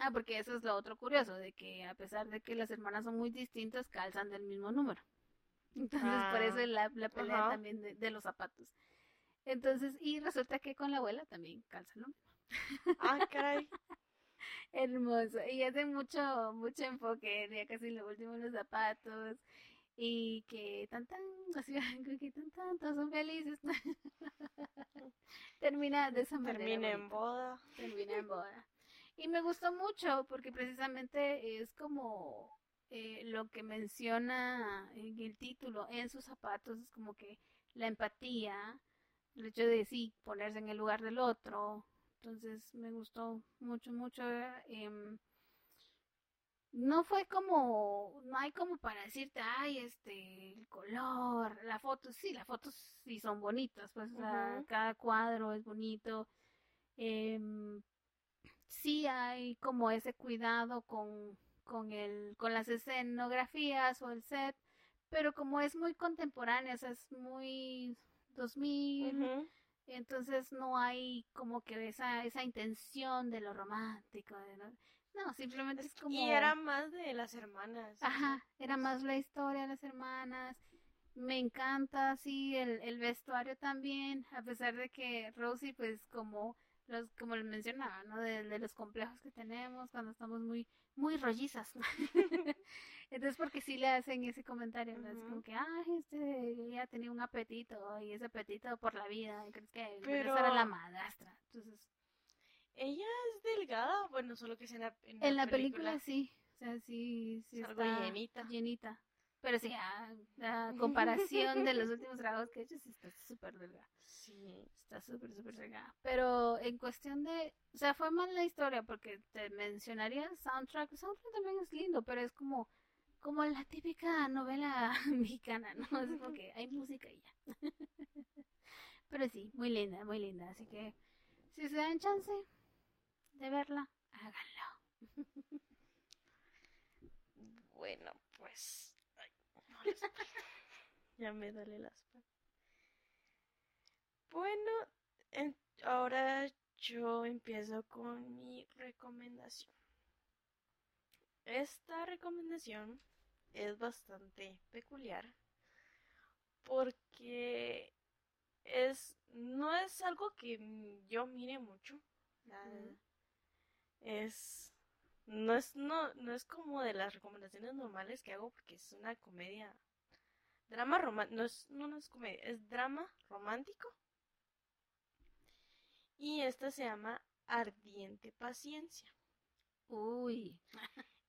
ah, porque eso es lo otro curioso, de que a pesar de que las hermanas son muy distintas, calzan del mismo número. Entonces por eso ah, la, la pelea también de, de los zapatos. Entonces, y resulta que con la abuela también calza lo mismo. Ah, caray. Hermoso. Y hace mucho, mucho enfoque, ya casi lo último los zapatos. Y que tan tan, así que tan tan, todos son felices. Termina de esa manera. Termina en boda. Termina en boda. Y me gustó mucho porque precisamente es como eh, lo que menciona en el título, en sus zapatos, es como que la empatía, el hecho de sí, ponerse en el lugar del otro. Entonces me gustó mucho, mucho. Em, no fue como, no hay como para decirte, ay, este, el color, la foto, sí, las fotos sí son bonitas, pues, cada cuadro es bonito. Em, sí hay como ese cuidado con, con, el, con las escenografías o el set, pero como es muy contemporánea, es muy 2000, entonces no hay como que esa, esa intención de lo romántico, no, simplemente es como... Y era más de las hermanas. Ajá, era más la historia de las hermanas. Me encanta, sí, el, el vestuario también, a pesar de que Rosie, pues como los, como les mencionaba, ¿no? De, los complejos que tenemos cuando estamos muy, muy rollizas. Entonces, porque sí le hacen ese comentario, ¿no? Es como que, ay, este, ya tenía un apetito, y ese apetito por la vida, y crees que Pero... la madrastra. Entonces, ella es delgada, bueno, solo que en la, en la, película, sí, o sea, sí, sí algo llenita. llenita. Pero sí, a, comparación de los últimos trabajos que he hecho, sí está súper delgada. Sí. Está súper, súper delgada. Pero en cuestión de, o sea, fue más la historia, porque te mencionaría soundtrack. El soundtrack también es lindo, pero es como, como la típica novela mexicana, ¿no? Es como que hay música y ya. pero sí, muy linda, muy linda. Así que, si se dan chance, de verla, háganlo. bueno, pues. ya me duele las Bueno, ahora yo empiezo con mi recomendación. Esta recomendación es bastante peculiar porque es no es algo que yo mire mucho. La, es no es no no es como de las recomendaciones normales que hago porque es una comedia drama romántico no es no, es comedia es drama romántico. Y esta se llama Ardiente Paciencia. Uy.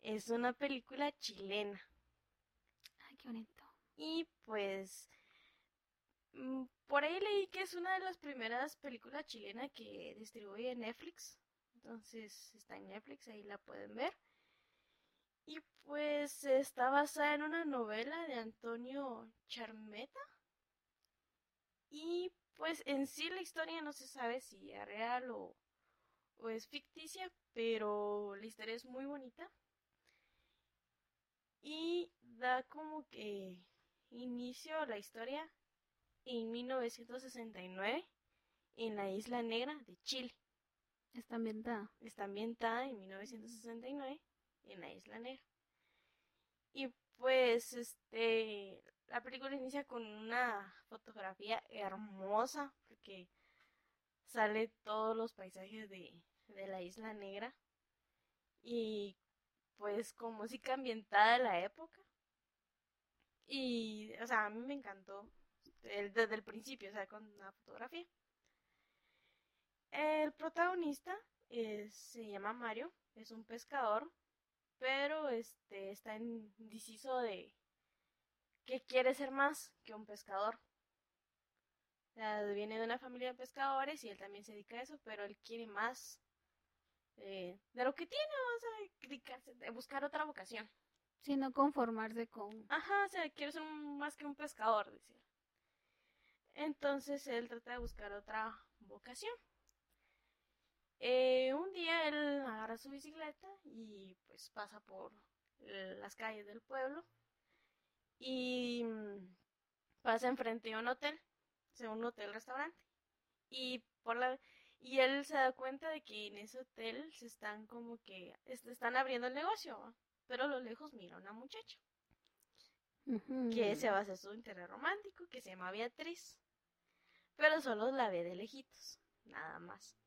Es una película chilena. Ay qué bonito. Y pues mm, por ahí leí que es una de las primeras películas chilenas que distribuye Netflix entonces está en Netflix, ahí la pueden ver. Y pues está basada en una novela de Antonio Charmeta. Y pues en sí la historia no se sabe si es real o, es ficticia, pero la historia es muy bonita. Y da como que inicio la historia en 1969 en la Isla Negra de Chile. Está ambientada. Está ambientada en 1969 en la Isla Negra. Y pues este la película inicia con una fotografía hermosa porque sale todos los paisajes de, de la Isla Negra y pues con música ambientada de la época. Y, o sea, a mí me encantó desde el principio, o sea, con la fotografía. El protagonista se llama Mario, es un pescador, pero este está indeciso de que quiere ser más que un pescador. viene de una familia de pescadores y él también se dedica a eso, pero él quiere más eh, de lo que tiene, vamos a buscar otra vocación. Sino conformarse con... Ajá, o sea, quiere ser más que un pescador, decía. Entonces él trata de buscar otra vocación. Eh, un día él agarra su bicicleta y pues pasa por las calles del pueblo y mm, pasa enfrente de un hotel, sea, un hotel restaurante. Y por la y él se da cuenta de que en ese hotel se están como que están abriendo el negocio, pero a lo lejos mira una muchacha que se va a hacer su interés romántico, que se llama Beatriz, pero solo la ve de lejitos, nada más.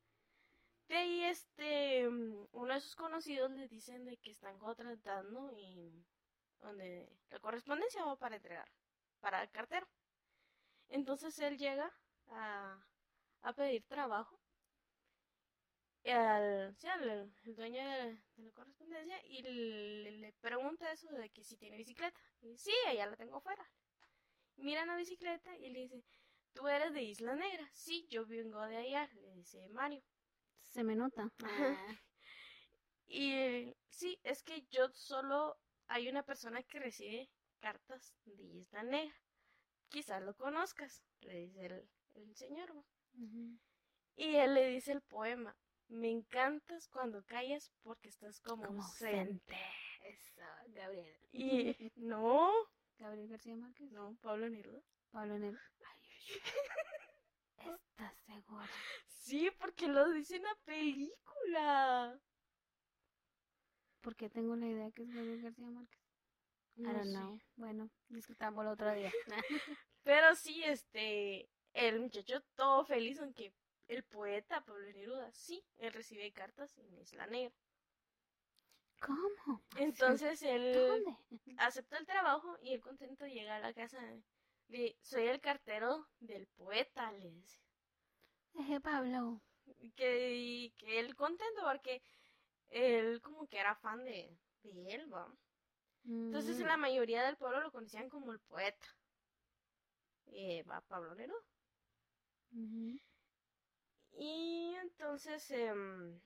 De ahí, este, mm, uno de sus conocidos le dicen de que están contratando y donde la correspondencia va para entregar, para el cartero. Entonces él llega a, a pedir trabajo. al, sí, al- el dueño de, la correspondencia y le, pregunta eso de que si tiene bicicleta. Y dice, sí, allá la tengo afuera. Mira la bicicleta y le dice, ¿tú eres de Isla Negra? Sí, yo vengo de allá, le dice Mario. Se me nota. Ah, Y sí, es que yo solo hay una persona que recibe cartas de Isla Negra. Quizás lo conozcas, le dice el, el señor. Y él le dice el poema, me encantas cuando callas porque estás como, Como ausente. Eso, Gabriel. Y no, Gabriel García Márquez. no, Pablo Neruda. Pablo Neruda. ¿Estás segura? Sí, porque lo dice en la película. ¿Por qué tengo la idea que es Gabriel García Márquez? I No don't sé. know. Bueno, discutámoslo otro día. Pero sí, este, el muchacho todo feliz, aunque el poeta Pablo Neruda, sí, él recibe cartas en Isla Negra. ¿Cómo? Entonces él ¿Dónde? acepta el trabajo y él contento llega a la casa. de- soy el cartero del poeta, le dice. Pablo. Que, y que él contento porque él como que era fan de, de él, ¿va? Entonces Mm, la mayoría del pueblo lo conocían como el poeta. Eh, va Pablo Neruda. ujú. Y entonces, em,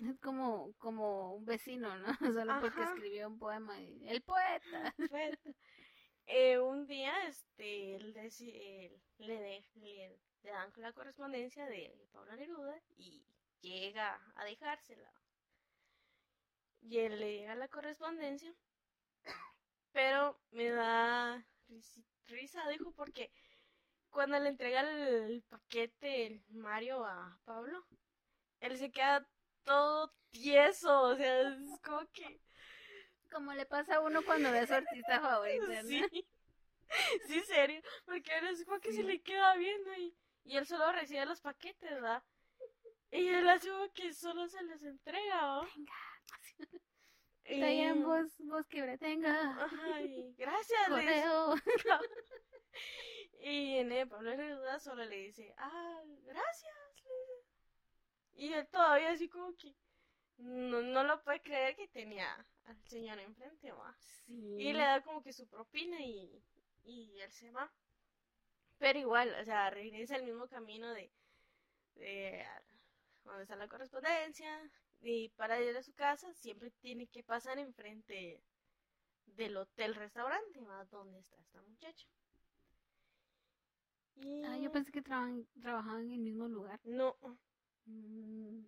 Es como, como un vecino, ¿no? Solo porque escribió un poema. y- El poeta. poeta. Eh, un día, este, le, de- le, dan la correspondencia de Pablo Neruda y llega a dejársela. Y él le llega la correspondencia, pero me da risa, dijo, porque cuando le entrega el paquete Mario a Pablo, él se queda todo tieso, o sea, es como que... Como le pasa a uno cuando ve a su artista favorita, ¿no? Sí, sí, serio, porque ahora es como que se le queda viendo y, y él solo recibe los paquetes, ¿verdad? Y él hace como que solo se los entrega, ¿va? Venga. Y- Diane, vos, vos que tenga. Ajá, y gracias. Correo. Y en el Pablo Neruda solo le dice, ah, gracias. dice. Y él todavía así como que no, no lo puede creer que tenía al señor enfrente, ¿va? Sí. Y le da como que su propina y, y él se va. Pero igual, o sea, regresa el mismo camino de, de donde está la correspondencia. Y para ir a su casa siempre tiene que pasar enfrente del hotel restaurante, ¿va? donde está esta muchacha. Y Ah, yo pensé que trabajan, trabajaban en el mismo lugar. no. Mm,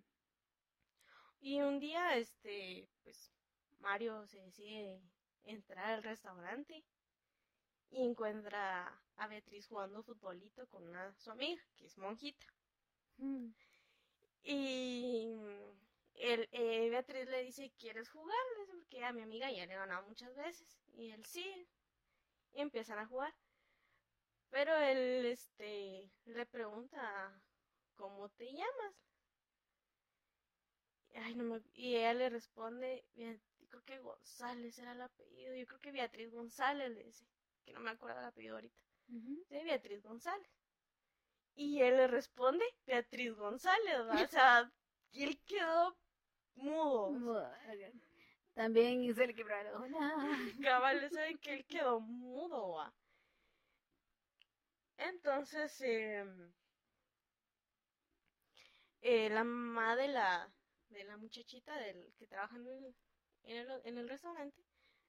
Y un día, este, pues, Mario se decide entrar al restaurante y encuentra a Beatriz jugando futbolito con una, su amiga, que es monjita. mm. Y el, eh, Beatriz le dice, ¿quieres jugar? Porque a mi amiga ya le he ganado muchas veces. Y él sí. Y empiezan a jugar. Pero él, este, le pregunta, ¿cómo te llamas? Ay, no me... Y ella le responde, creo que González era el apellido. Yo creo que Beatriz González le dice, que no me acuerdo el apellido ahorita. De Beatriz González. Y él le responde, Beatriz González, o sea, y él quedó mudo. Bueno, También se le quebró. Hola. Cabal, sabe que él quedó mudo. Entonces, em, eh, la mamá de la, de la muchachita del que trabaja en el, en el, en el restaurante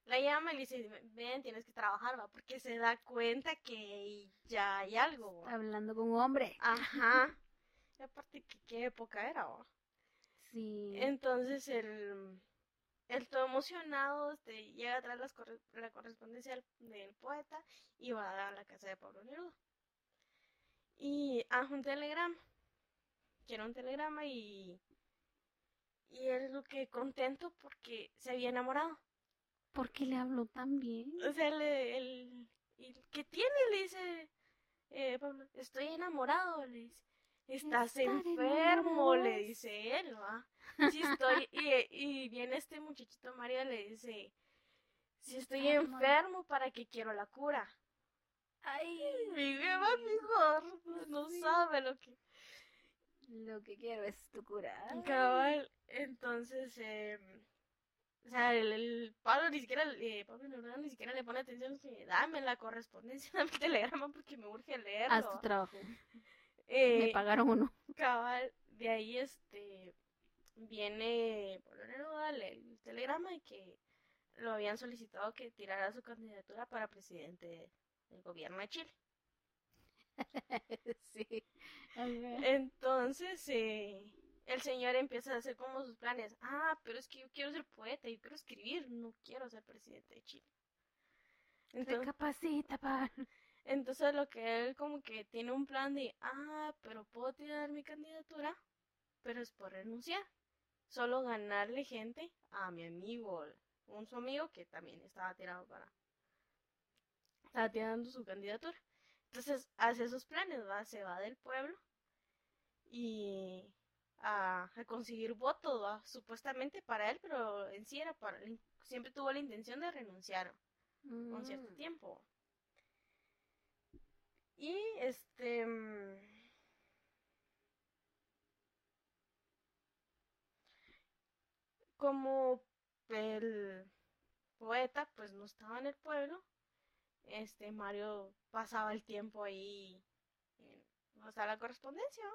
la llama y le dice, ven, tienes que trabajar, ¿va? Porque se da cuenta que ya hay algo. Hablando con un hombre. Ajá. Y aparte, que qué época era, ¿va? Sí. Entonces, el, el todo emocionado este, llega a traer las corre- la correspondencia del, del poeta y va a la casa de Pablo Neruda. Y a un telegrama. Quiere un telegrama y. Y él lo que contento porque se había enamorado. ¿Por qué le habló tan bien? O sea, el, el, el que tiene le dice, eh, Pablo, estoy enamorado, le dice. Estás Estar enfermo, enamorado le dice él, ¿va? Sí estoy, y, y viene este muchachito Mario, le dice, si estoy Enfermo. ¿para qué quiero la cura? Ay. Mi beba mejor, no Sí. sabe lo que... Lo que quiero es tu cura. Cabal, entonces, eh, o sea, el, el Pablo ni siquiera, eh, Pablo Neruda ni siquiera le pone atención, que dame la correspondencia, dame el telegrama porque me urge leerlo. Haz tu trabajo. Eh, Me pagaron uno. cabal, de ahí este viene Pablo Neruda, el telegrama y que lo habían solicitado que tirara su candidatura para presidente del gobierno de Chile. sí. Entonces, eh, el señor empieza a hacer como sus planes. Ah, pero es que yo quiero ser poeta, yo quiero escribir, no quiero ser presidente de Chile. Entonces, Recapacita, pa. entonces lo que él como que tiene un plan de, ah, pero puedo tirar mi candidatura, pero es por renunciar. Solo ganarle gente a mi amigo, un su amigo que también estaba tirado para... Estaba tirando su candidatura. Entonces hace esos planes, va, se va del pueblo y a, a conseguir votos, ¿va? supuestamente para él, pero en sí era para siempre tuvo la intención de renunciar un cierto Mm. tiempo. Y este mm, como el poeta pues no estaba en el pueblo, este Mario pasaba el tiempo ahí en donde está la correspondencia.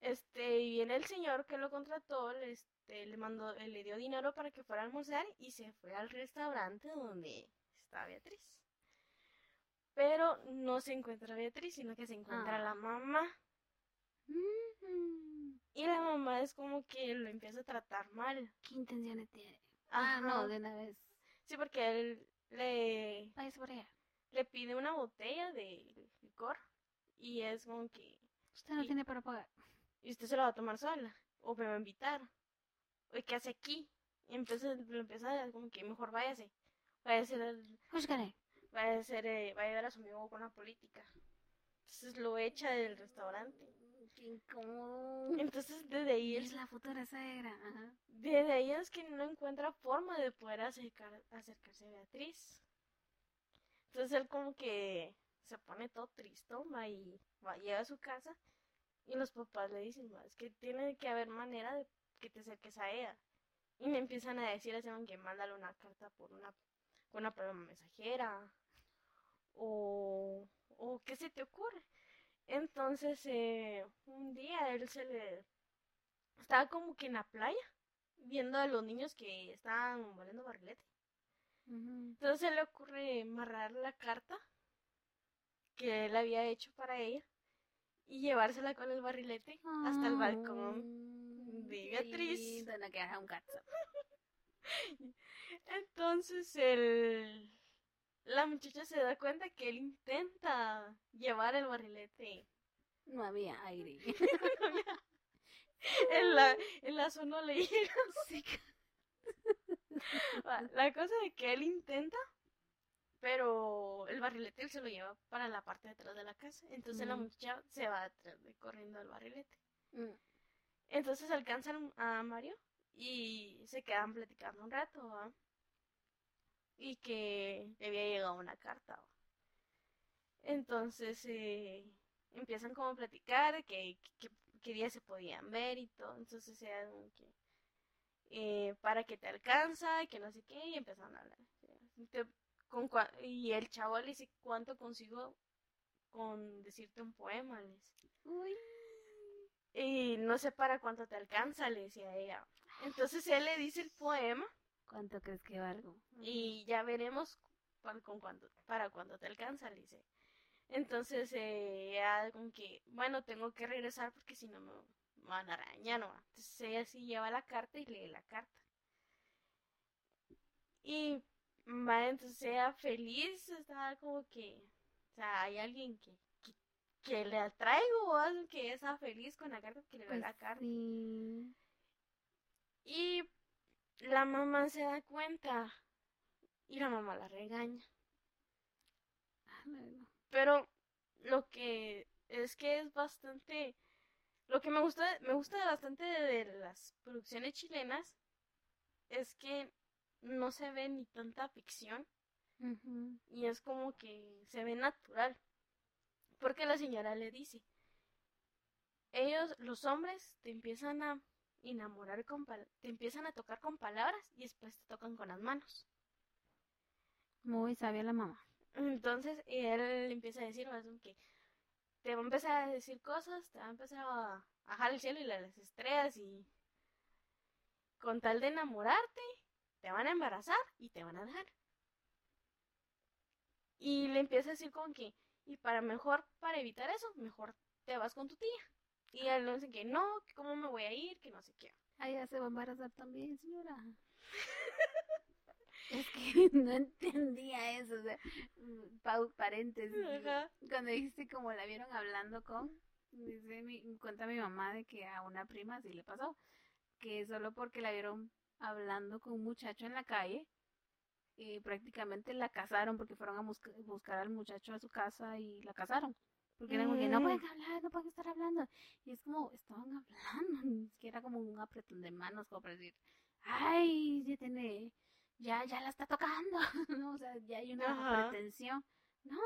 Este, y viene el señor que lo contrató, le, este, le mandó, eh, le dio dinero para que fuera a almorzar y se fue al restaurante donde está Beatriz. Pero no se encuentra Beatriz, sino que se encuentra Ah. la mamá. Y la mamá es como que lo empieza a tratar mal. ¿Qué intenciones tiene? Ah, no, de una vez. Sí, porque él le, pide una botella de licor y es como que, Usted no Y- tiene para pagar. ¿y usted se lo va a tomar sola? ¿O me va a invitar? ¿O qué hace aquí? Y entonces lo empieza a como que mejor váyase. Váyase, al- Júzgale. vaya a ser, eh, va a ayudar a su amigo con la política. Entonces lo echa del restaurante. Qué incómodo. Entonces desde ahí, es la suegra. Ajá. desde ahí es que no encuentra forma de poder acercar, acercarse a Beatriz. Entonces él como que se pone todo tristón va y va, llega a su casa y los papás le dicen, "Va, es que tiene que haber manera de que te acerques a ella. Y me empiezan a decir que mándale una carta por una, con una paloma mensajera o, o qué se te ocurre. Entonces eh, un día él se le estaba como que en la playa viendo a los niños que estaban volando barrilete. Entonces se le ocurre amarrar la carta que él había hecho para ella y llevársela con el barrilete hasta el balcón. De Beatriz. lindo, no un. Entonces el, la muchacha se da cuenta que él intenta llevar el barrilete No había aire. en la, en la zona le llega. Sí, La cosa es que él intenta, pero el barrilete él se lo lleva para la parte de atrás de la casa. Entonces la Mm. muchacha se va atrás de corriendo al barrilete. Mm. Entonces alcanzan a Mario y se quedan platicando un rato, ¿va? Y que le había llegado una carta. Entonces eh, empiezan como a platicar que, que, qué día se podían ver y todo. Entonces se dan que eh, para que te alcanza, que no sé qué, y empezaron a hablar. Con y el chavo le dice, ¿cuánto consigo con decirte un poema? Le dice. Uy. Y no sé para cuánto te alcanza, le decía ella. Entonces él le dice el poema ¿Cuánto crees que valgo? y ya veremos para, con cuánto, para cuánto te alcanza, le dice. Entonces eh, ella como que, bueno, tengo que regresar porque si no me, me van a arañar, ¿no? Entonces ella sí lleva la carta y lee la carta. Y va, entonces ella feliz, estaba como que, o sea, hay alguien que, que, que le atraigo o algo que está feliz con la carta, que le ve Pues la carta. sí. Y la mamá se da cuenta y la mamá la regaña. Ah. Pero lo que es que es bastante, lo que me gusta, me gusta bastante de, de las producciones chilenas es que no se ve ni tanta ficción y es como que se ve natural. Porque la señora le dice, ellos, los hombres, te empiezan a enamorar con te empiezan a tocar con palabras y después te tocan con las manos. Muy sabia la mamá. Entonces él empieza a decir que te va a empezar a decir cosas, te va a empezar a bajar el cielo y las estrellas y con tal de enamorarte, te van a embarazar y te van a dejar. Y le empieza a decir con que, y para mejor, para evitar eso, mejor te vas con tu tía. Y él le dice que no, cómo me voy a ir, que no sé qué. Ah, ya se va a embarazar también, señora. es que no entendía eso, o sea, mm, paréntesis. Cuando dijiste como la vieron hablando con, dice mi, cuenta mi mamá de que a una prima sí le pasó, que solo porque la vieron hablando con un muchacho en la calle, y prácticamente la casaron porque fueron a buscar al muchacho a su casa y la casaron. Porque eran como que no pueden mm. hablar, no pueden estar hablando. Y es como, estaban hablando, ni siquiera como un apretón de manos, como para decir, ay, ya tiene, ya, ya la está tocando, ¿no? O sea, ya hay una pretensión. No.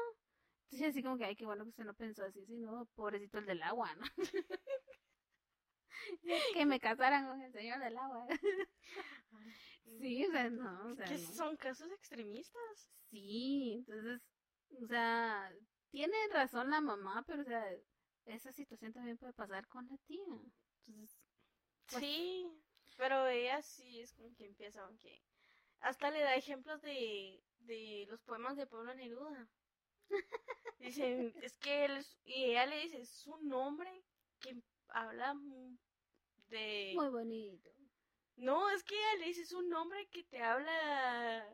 Entonces así como que, ay, qué bueno que usted no pensó así, sino pobrecito el del agua, ¿no? que me casaran con el señor del agua. sí, o sea, no. O sea, que son casos extremistas. Sí, entonces, o sea, tiene razón la mamá, pero o sea, esa situación también puede pasar con la tía. Entonces, pues sí, pero ella sí es como que empieza, aunque hasta le da ejemplos de, de los poemas de Pablo Neruda. Dice, es que él, y ella le dice, es un hombre que habla de... Muy bonito. No, es que ella le dice, es un hombre que te habla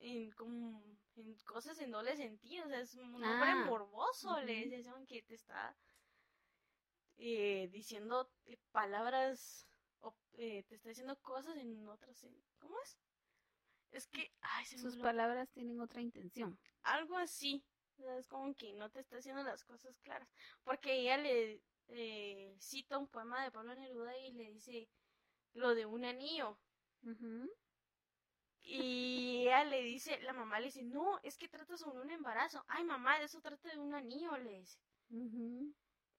en como en cosas en doble sentido, o sea, es un hombre ah, morboso, le dice, que te está eh, diciendo palabras, o, eh, te está diciendo cosas en otras, ¿cómo es? Es que, ay, sus palabras tienen otra intención. Algo así, es como que no te está haciendo las cosas claras, porque ella le eh, cita un poema de Pablo Neruda y le dice lo de un anillo. Y ella le dice, la mamá le dice, no, es que trata sobre un embarazo. Ay, mamá, de eso trata de un anillo, le dice.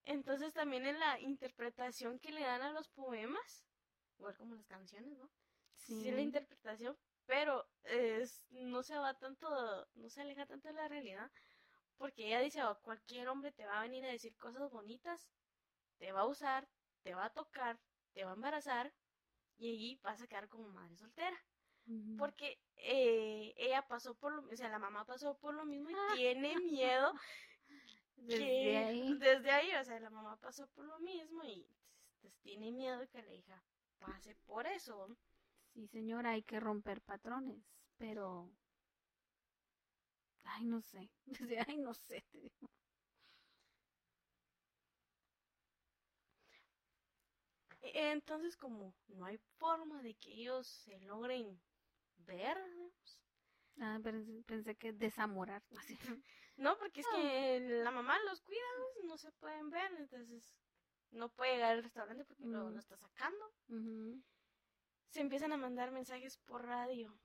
Entonces también en la interpretación que le dan a los poemas, igual como las canciones, ¿no? Sí, la interpretación, pero es, no se va tanto, no se aleja tanto de la realidad, porque ella dice, oh, cualquier hombre te va a venir a decir cosas bonitas, te va a usar, te va a tocar, te va a embarazar, y ahí vas a quedar como madre soltera. Porque eh, ella pasó por lo, o sea, la mamá pasó por lo mismo y ah. tiene miedo. desde ahí. Desde ahí, o sea, la mamá pasó por lo mismo y pues, tiene miedo que la hija pase por eso. Sí, señora, hay que romper patrones, pero... Ay, no sé. Desde ay, no sé. Entonces, como no hay forma de que ellos se logren ver. Ah, pensé, que desamorar. no, porque es que la mamá los cuida, no se pueden ver, entonces no puede llegar al restaurante porque luego lo está sacando. Se empiezan a mandar mensajes por radio.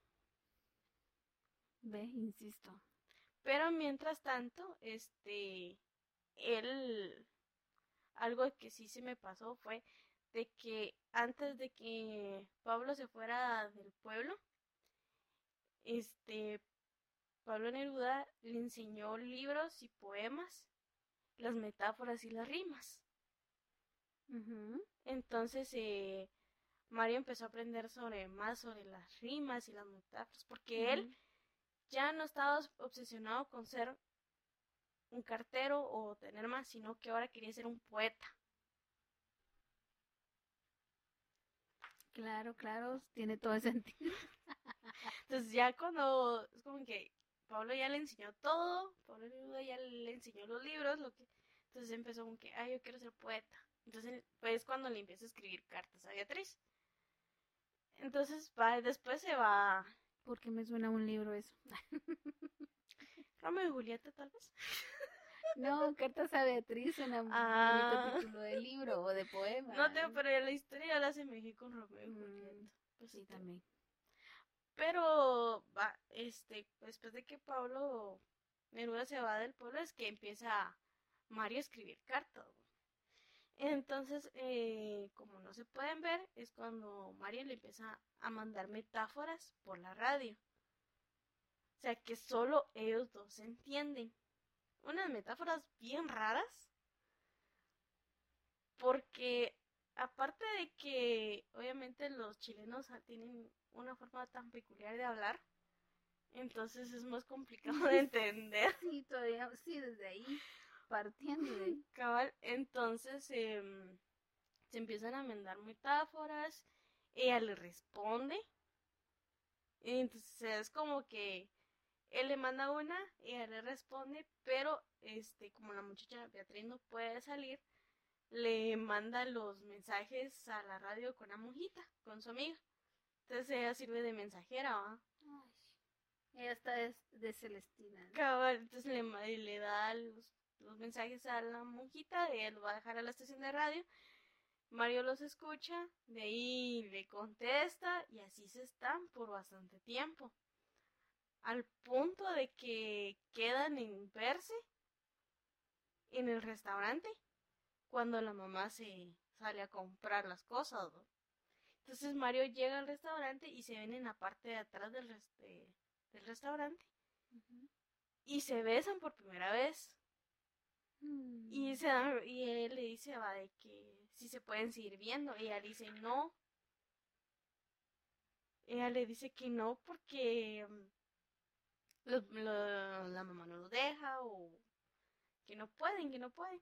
Ve, insisto. Pero mientras tanto, este, él, algo que sí se me pasó fue de que antes de que Pablo se fuera del pueblo, este, Pablo Neruda le enseñó libros y poemas, las metáforas y las rimas. Entonces, eh, Mario empezó a aprender sobre más sobre las rimas y las metáforas, porque él ya no estaba obsesionado con ser un cartero o tener más, sino que ahora quería ser un poeta. Claro, claro, tiene todo el sentido. Entonces ya cuando es como que Pablo ya le enseñó todo, Pablo ya le enseñó los libros, lo que entonces empezó como que, ay, yo quiero ser poeta. Entonces pues cuando le empieza a escribir cartas a Beatriz. Entonces va, después se va. Porque me suena un libro eso. Romeo y Julieta tal vez. No, Cartas a Beatriz suena un ah. título de libro o de poema. No tengo, pero la historia la asemejé con Romeo y Julieta. Pues sí, también. Pero va, este, después de que Pablo Neruda se va del pueblo es que empieza Mario a escribir cartas. Entonces, eh, como no se pueden ver, es cuando Mario le empieza a mandar metáforas por la radio. O sea, que solo ellos dos entienden. Unas metáforas bien raras. Porque aparte de que obviamente los chilenos tienen una forma tan peculiar de hablar, entonces es más complicado de entender. Sí, todavía, sí, desde ahí, partiendo de ahí. Cabal, entonces em, se empiezan a mandar metáforas, ella le responde, y entonces es como que él le manda una, ella le responde, pero este, como la muchacha Beatriz no puede salir, le manda los mensajes a la radio con la monjita, con su amiga. Entonces ella sirve de mensajera, ¿va? Ella está de, Celestina. Cabal, entonces le, le da los, mensajes a la monjita, ella lo va a dejar a la estación de radio. Mario los escucha, de ahí le contesta y así se están por bastante tiempo. Al punto de que quedan en verse en el restaurante cuando la mamá se sale a comprar las cosas. Entonces Mario llega al restaurante y se ven en la parte de atrás del, del restaurante y se besan por primera vez. Y, mm. se y él le dice, va, de que si se pueden seguir viendo. Y ella le dice, no. Ella le dice que no porque la mamá no lo deja o que no pueden, que no pueden.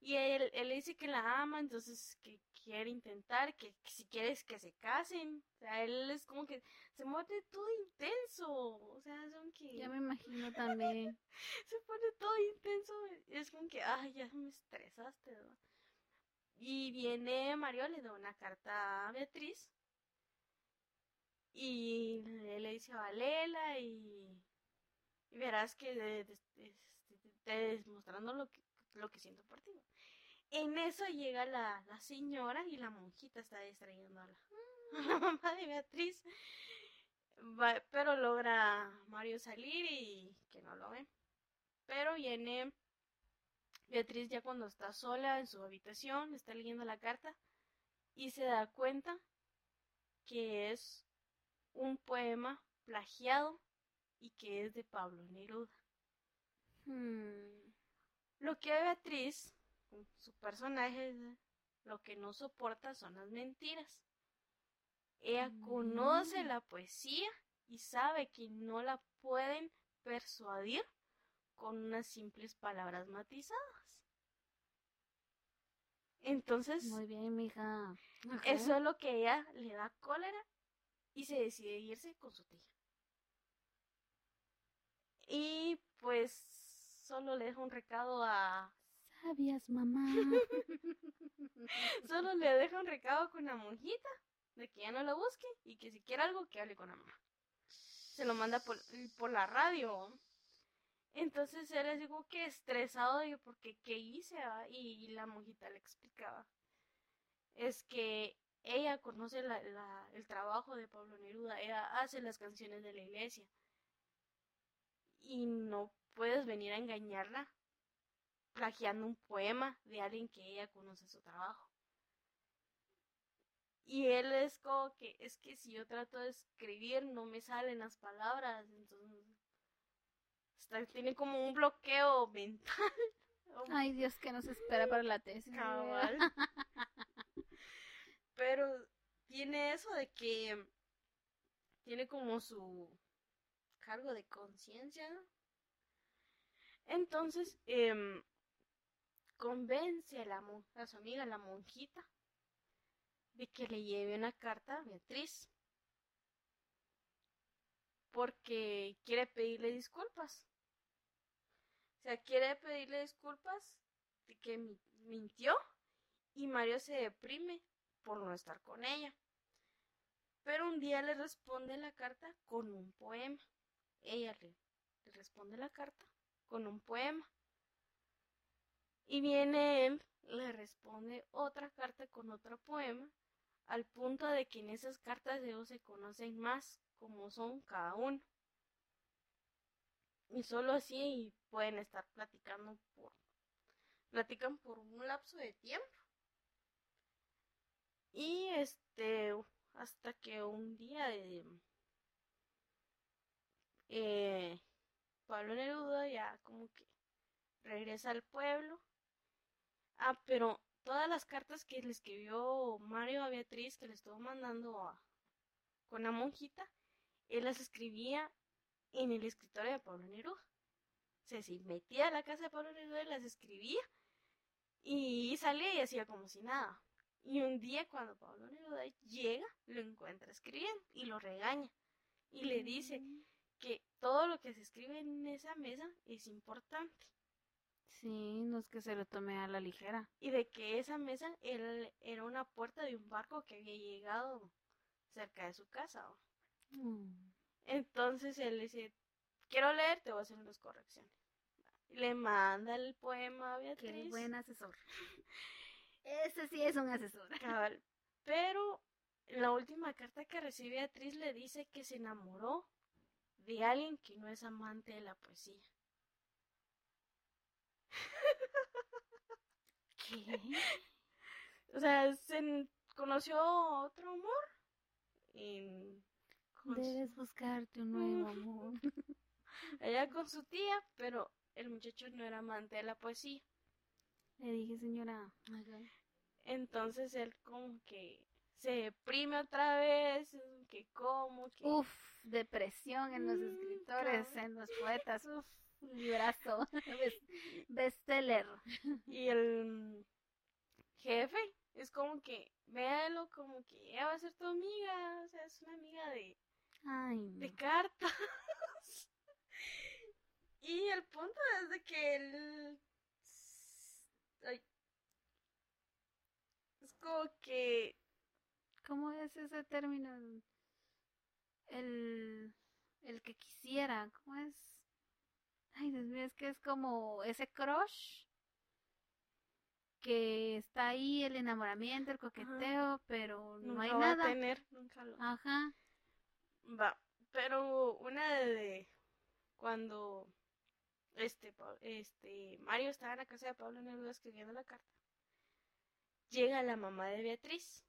Y él, él le dice que la ama, entonces que quiere intentar, que, si quieres que se casen. O sea, él es como que se mueve todo intenso. O sea, son que... Ya me imagino también. se pone todo intenso. Es como que, ay, ya me estresaste. Y viene Mario, le da una carta a Beatriz. Y le, dice a Valela y, y verás que demostrando lo que, lo que siento por ti. En eso llega la, señora y la monjita está distrayendo a la, mamá de Beatriz. pero logra Mario salir y que no lo ve. Pero viene Beatriz ya cuando está sola en su habitación, está leyendo la carta y se da cuenta que es un poema plagiado y que es de Pablo Neruda. Hmm. Lo que Beatriz su personaje lo que no soporta son las mentiras. Ella conoce mm. la poesía y sabe que no la pueden persuadir con unas simples palabras matizadas. Entonces, muy bien, mija. Eso es lo que ella le da cólera y se decide irse con su tía. Y pues solo le deja un recado a sabias, mamá. Solo le deja un recado con la monjita de que ya no la busque y que si quiere algo que hable con la mamá. Se lo manda por, por la radio. Entonces él les digo que estresado, yo porque qué hice ah? y, la monjita le explicaba. Es que ella conoce el trabajo de Pablo Neruda, ella hace las canciones de la iglesia y no puedes venir a engañarla plagiando un poema de alguien que ella conoce su trabajo. Y él es como que, es que si yo trato de escribir no me salen las palabras, entonces tiene como un bloqueo mental. Ay Dios, que nos espera para la tesis. Pero tiene eso de que tiene como su cargo de conciencia. Entonces, eh, convence a, la, a su amiga, la monjita, de que le lleve una carta a Beatriz. Porque quiere pedirle disculpas. O sea, quiere pedirle disculpas de que mintió y Mario se deprime por no estar con ella. Pero un día le responde la carta con un poema. Ella le, responde la carta con un poema. Y viene él, le responde otra carta con otro poema, al punto de que en esas cartas de ellos se conocen más como son cada uno. Y solo así pueden estar platicando por platican por un lapso de tiempo Y este, hasta que un día de... Eh, Pablo Neruda ya como que regresa al pueblo. Ah, pero todas las cartas que le escribió Mario a Beatriz, que le estuvo mandando con la monjita, él las escribía en el escritorio de Pablo Neruda. O sea, se metía a la casa de Pablo Neruda y las escribía y salía y hacía como si nada. Y un día cuando Pablo Neruda llega, lo encuentra escribiendo y lo regaña. Y le dice Mm. Que todo lo que se escribe en esa mesa es importante. Sí, no es que se lo tome a la ligera. Y de que esa mesa era, era una puerta de un barco que había llegado cerca de su casa. ¿o? Mm. Entonces él dice, quiero leer, te voy a hacer unas correcciones. Le manda el poema a Qué Beatriz. buen asesor. Ese sí es un asesor. cabal. Pero en la última carta que recibe Beatriz le dice que se enamoró de alguien que no es amante de la poesía. ¿Qué? O sea, se conoció otro amor en, su- Debes buscarte un nuevo amor. allá con su tía, pero el muchacho no era amante de la poesía. Le dije, señora, Entonces él como que se deprime otra vez, que como, que... Uf, depresión en los Mm, escritores, en los poetas, uf, librazo, Best- bestseller. Y el jefe es como que, véalo como que ella va a ser tu amiga, o sea, es una amiga de, Ay, de cartas. y el punto es de que él... ay, es como que... ¿Cómo es ese término? El, el que quisiera, ¿cómo es? Ay, Dios mío, es que es como ese crush que está ahí, el enamoramiento, el coqueteo, pero no Nunca hay va nada. a tener, nunca lo... Ajá. Va, pero una de cuando este este Mario estaba en la casa de Pablo Neruda escribiendo la carta, llega la mamá de Beatriz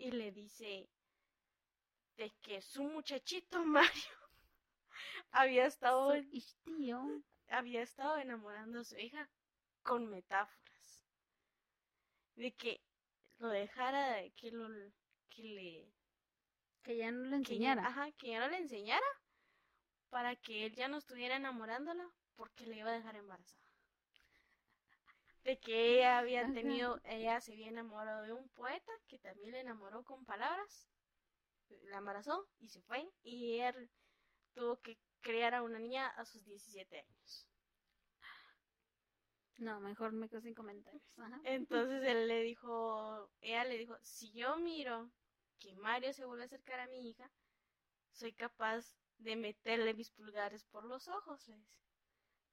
y le dice de que su muchachito Mario había estado tío. había estado enamorando a su hija con metáforas de que lo dejara de que lo que le Que ya no le que enseñara. ajá, que ya no le enseñara para que él ya no estuviera enamorándola porque le iba a dejar embarazada. De que ella había Ajá. tenido, ella se había enamorado de un poeta que también le enamoró con palabras, la embarazó y se fue y él tuvo que criar a una niña a sus 17 años. No, mejor me quedo sin comentarios. Ajá. Entonces él le dijo, ella le dijo, si yo miro que Mario se vuelve a acercar a mi hija, soy capaz de meterle mis pulgares por los ojos.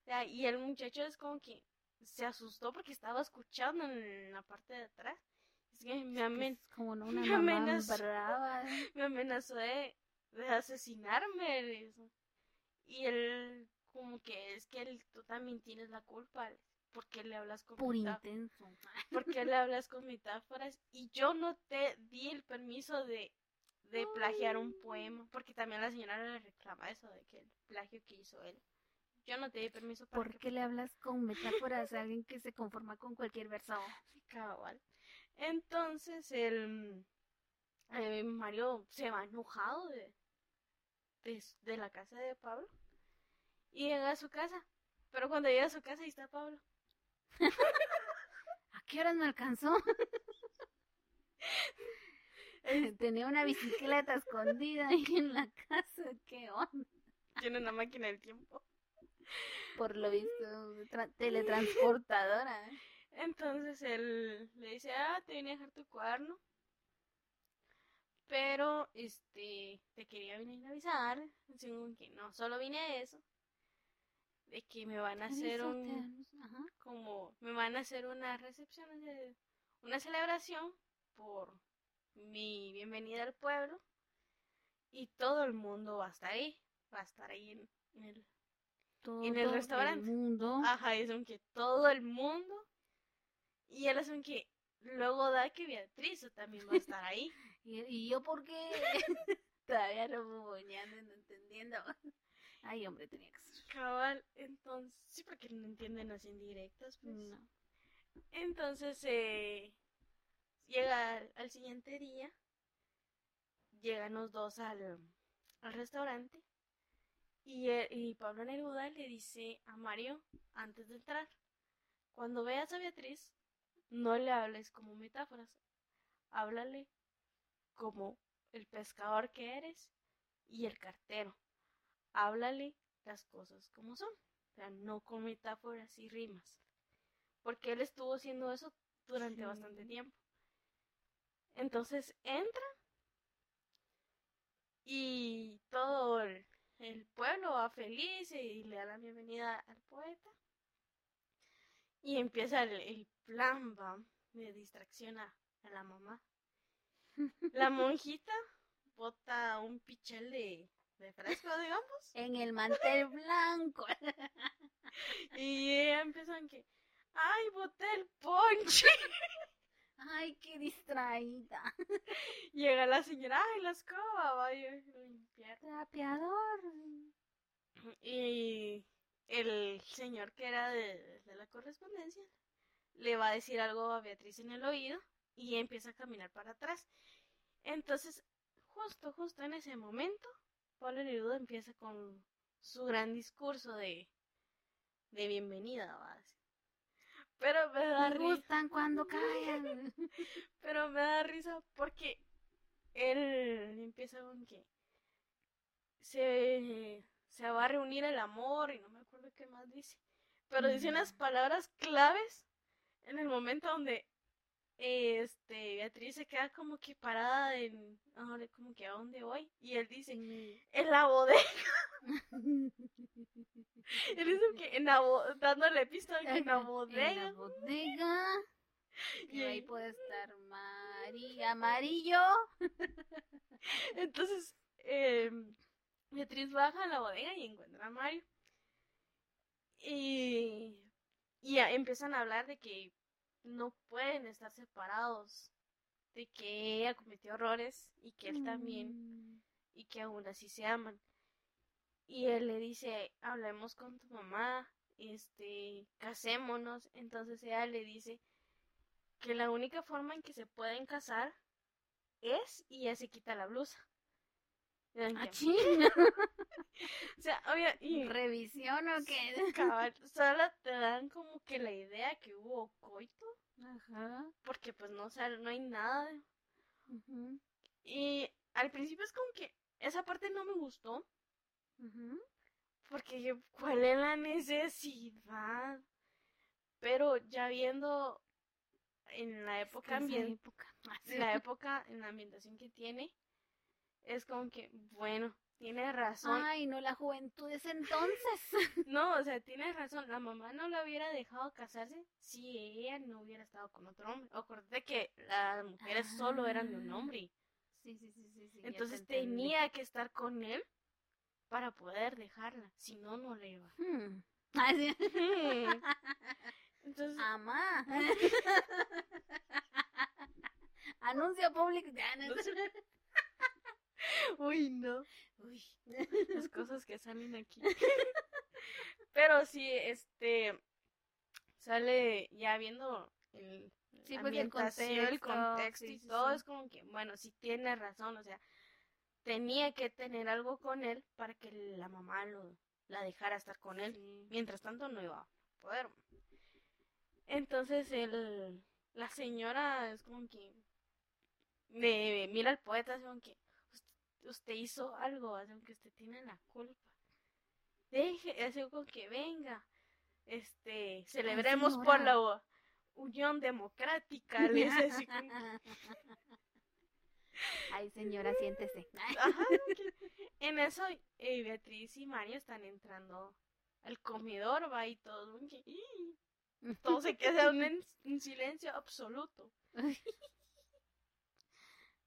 sea, y el muchacho es como que se asustó porque estaba escuchando en la parte de atrás. Es que me, Que amen- es como no, una me amenazó. brava. me amenazó de, de asesinarme. dice. Y él como que es que él, tú también tienes la culpa. porque le hablas con Por intenso. porque le hablas con metáforas y yo no te di el permiso de, de plagiar un poema, porque también la señora le reclama eso de que el plagio que hizo él. Yo no te di permiso para ¿Por que qué le hablas con metáforas a alguien que se conforma con cualquier verso? cabal. Entonces el eh, Mario se va enojado de, de, de la casa de Pablo y llega a su casa. Pero cuando llega a su casa ahí está Pablo. ¿A qué horas me alcanzó? Tenía una bicicleta escondida ahí en la casa. ¿Qué onda? Tiene una máquina del tiempo. Por lo visto, tra- teletransportadora. Entonces él le dice, ah, te vine a dejar tu cuaderno. Pero, este, te quería venir a avisar. Según que no, solo vine a eso. De que me van a hacer un. Ajá. como, me van a hacer una recepción, de- una celebración por mi bienvenida al pueblo. Y todo el mundo va a estar ahí. Va a estar ahí en, en el Todo En el restaurante. mundo. Ajá, es un que todo el mundo. Y él es que luego da que Beatriz también va a estar ahí. ¿Y, y yo por qué? Todavía no no entendiendo. Ay, hombre, tenía que ser. Cabal, entonces, sí, porque no entienden las indirectas, pues. No. Entonces, eh, llega al, siguiente día, llegan los dos al, al restaurante y, eh, y Pablo Neruda le dice a Mario antes de entrar, cuando veas a Beatriz, no le hables como metáforas, háblale como el pescador que eres y el cartero. Háblale las cosas como son, o sea, no con metáforas y rimas. Porque él estuvo haciendo eso durante bastante tiempo. Entonces entra y todo el, pueblo va feliz y le da la bienvenida al poeta. Y empieza el, plan de distracción a la mamá. La monjita bota un pichel de, de fresco, digamos. En el mantel blanco. y ella empezó en que, ay, boté el ponche. Ay, qué distraída. Llega la señora, ay, la escoba, va a limpiar. Trapeador. Y el señor que era de, de, la correspondencia le va a decir algo a Beatriz en el oído y empieza a caminar para atrás. Entonces, justo, justo en ese momento, Pablo Neruda empieza con su gran discurso de, de bienvenida, ¿va? Pero me da risa. gustan cuando caen. Pero me da risa porque él empieza con que se, se va a reunir el amor y no me acuerdo qué más dice. Pero dice unas palabras claves en el momento donde este, Beatriz se queda como que parada en, ahora como que a dónde voy, y él dice, en la bodega. él dice que en la dándole pista en la bodega. En la bodega. Y ahí puede estar María, amarillo. Entonces, eh, Beatriz baja a la bodega y encuentra a Mario. Y, y empiezan a hablar de que no pueden estar separados de que ella cometió errores y que él también mm. y que aún así se aman. Y él le dice, hablemos con tu mamá, este, casémonos. Entonces ella le dice que la única forma en que se pueden casar es y ella se quita la blusa. Ah, o sea, obvio, y revisión o qué? solo te dan como que la idea que hubo coito. Ajá. Porque pues no, o no hay nada. Y al principio es como que esa parte no me gustó. Porque ¿cuál es la necesidad? Pero ya viendo en la época, época. en la época, en la ambientación que tiene, es como que, bueno, tiene razón. Ay, no, la juventud es entonces. no, o sea, tiene razón. La mamá no la hubiera dejado casarse si ella no hubiera estado con otro hombre. Acuérdate que las mujeres solo eran de un ah. hombre. Sí, sí, sí, sí. sí entonces tenía que estar con él para poder dejarla. Si no, no le iba. Hmm. Entonces. Amá. Anuncio público. Uy, no. Uy, las cosas que salen aquí. Pero sí, este sale ya viendo el sí, pues el contexto, y todo es como que, bueno, sí tiene razón, o sea, tenía que tener algo con él para que la mamá lo la dejara estar con él. Mientras tanto no iba a poder. Entonces el la señora es como que me mira al poeta es como que usted hizo algo, aunque usted tiene la culpa. Deje, así como que venga, este, celebremos por la unión democrática, Ay, señora, siéntese. En eso, eh, Beatriz y Mario están entrando al comedor, va y todo, todo se queda en silencio absoluto.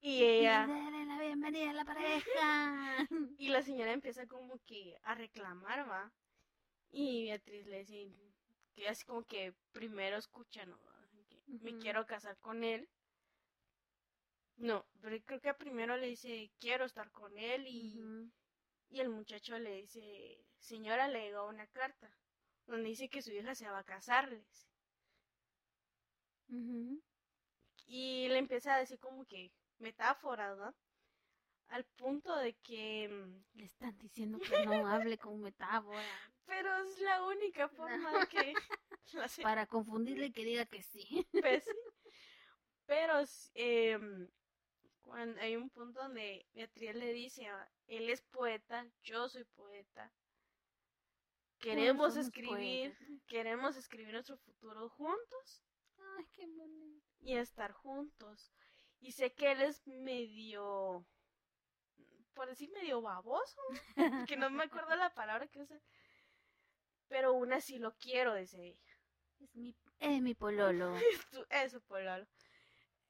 Y ella... la bienvenida a la pareja. Y la señora empieza como que a reclamar, ¿va? Y Beatriz le dice que así como que primero escucha, ¿no? me quiero casar con él. No, pero creo que primero le dice, quiero estar con él y, y el muchacho le dice, señora, le llegó una carta donde dice que su hija se va a casarles. Y le empieza a decir como que metáforas, ¿no? Al punto de que mm, le están diciendo que no hable con metáfora. Pero es la única forma de que... Para confundirle que diga que sí. Pues sí. Pero eh, cuando hay un punto donde Beatriz le dice, él es poeta, yo soy poeta. Queremos escribir, queremos escribir nuestro futuro juntos. Ay, qué bonito. Y estar juntos. Y sé que él es medio, por decir medio baboso, que no me acuerdo la palabra que usa. Pero aún así lo quiero, dice ella. Es mi, es mi pololo. es su pololo.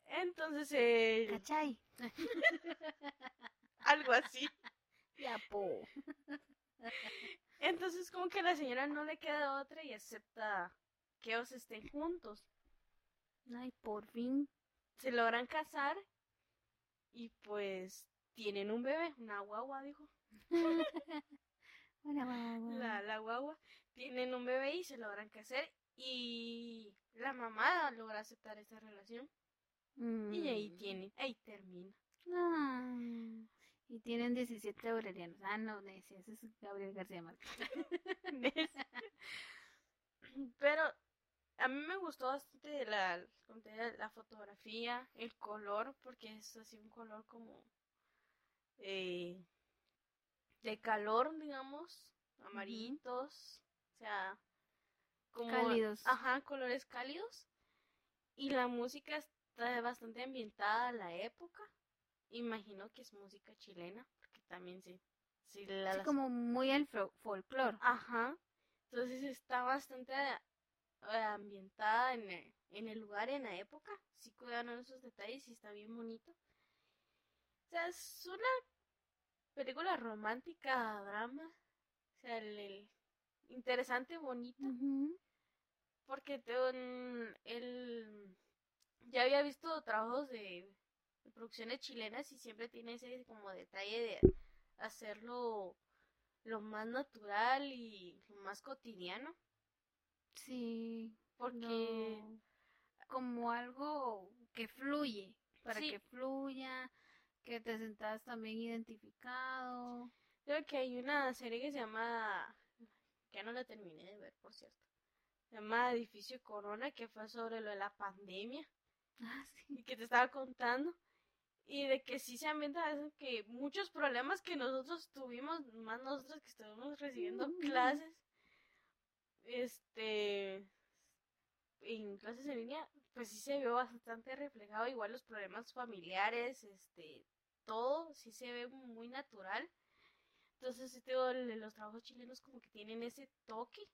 Entonces, eh... ¿Cachai? Algo así. Ya, po. Entonces, como que a la señora no le queda otra y acepta que ellos estén juntos. Ay, por fin. Se logran casar y pues tienen un bebé, una guagua, dijo. una guagua. La, la guagua. Tienen un bebé y se logran casar y la mamá logra aceptar esa relación. Y ahí mm. tiene, ahí termina. Ah, y tienen 17 aurelianos. Ah, no, ese es Gabriel García Márquez. Pero a mí me gustó bastante la, la fotografía, el color, porque es así un color como eh, de calor, digamos, amarillitos, o sea, como cálidos. Ajá, colores cálidos. Y la música está bastante ambientada a la época. Imagino que es música chilena, porque también sí. Sí, como muy el folclore. Ajá. Entonces está bastante ambientada en el, en el lugar, en la época. Sí cuidaron esos detalles y está bien bonito. O sea, es una película romántica, drama. O sea, el, interesante, bonito. Porque tengo el ya había visto trabajos de, producciones chilenas y siempre tiene ese como detalle de hacerlo lo más natural y lo más cotidiano. Sí, porque como algo que fluye, para que fluya, que te sentas también identificado. Creo que hay una serie que se llama, que no la terminé de ver, por cierto, se llama Edificio Corona, que fue sobre lo de la pandemia. Ah, y que te estaba contando. Y de que sí se ambienta que muchos problemas que nosotros tuvimos, más nosotros que estuvimos recibiendo clases, este, en clases en línea, pues sí se vio bastante reflejado, igual los problemas familiares, este, todo sí se ve muy natural. Entonces, este, los trabajos chilenos como que tienen ese toque.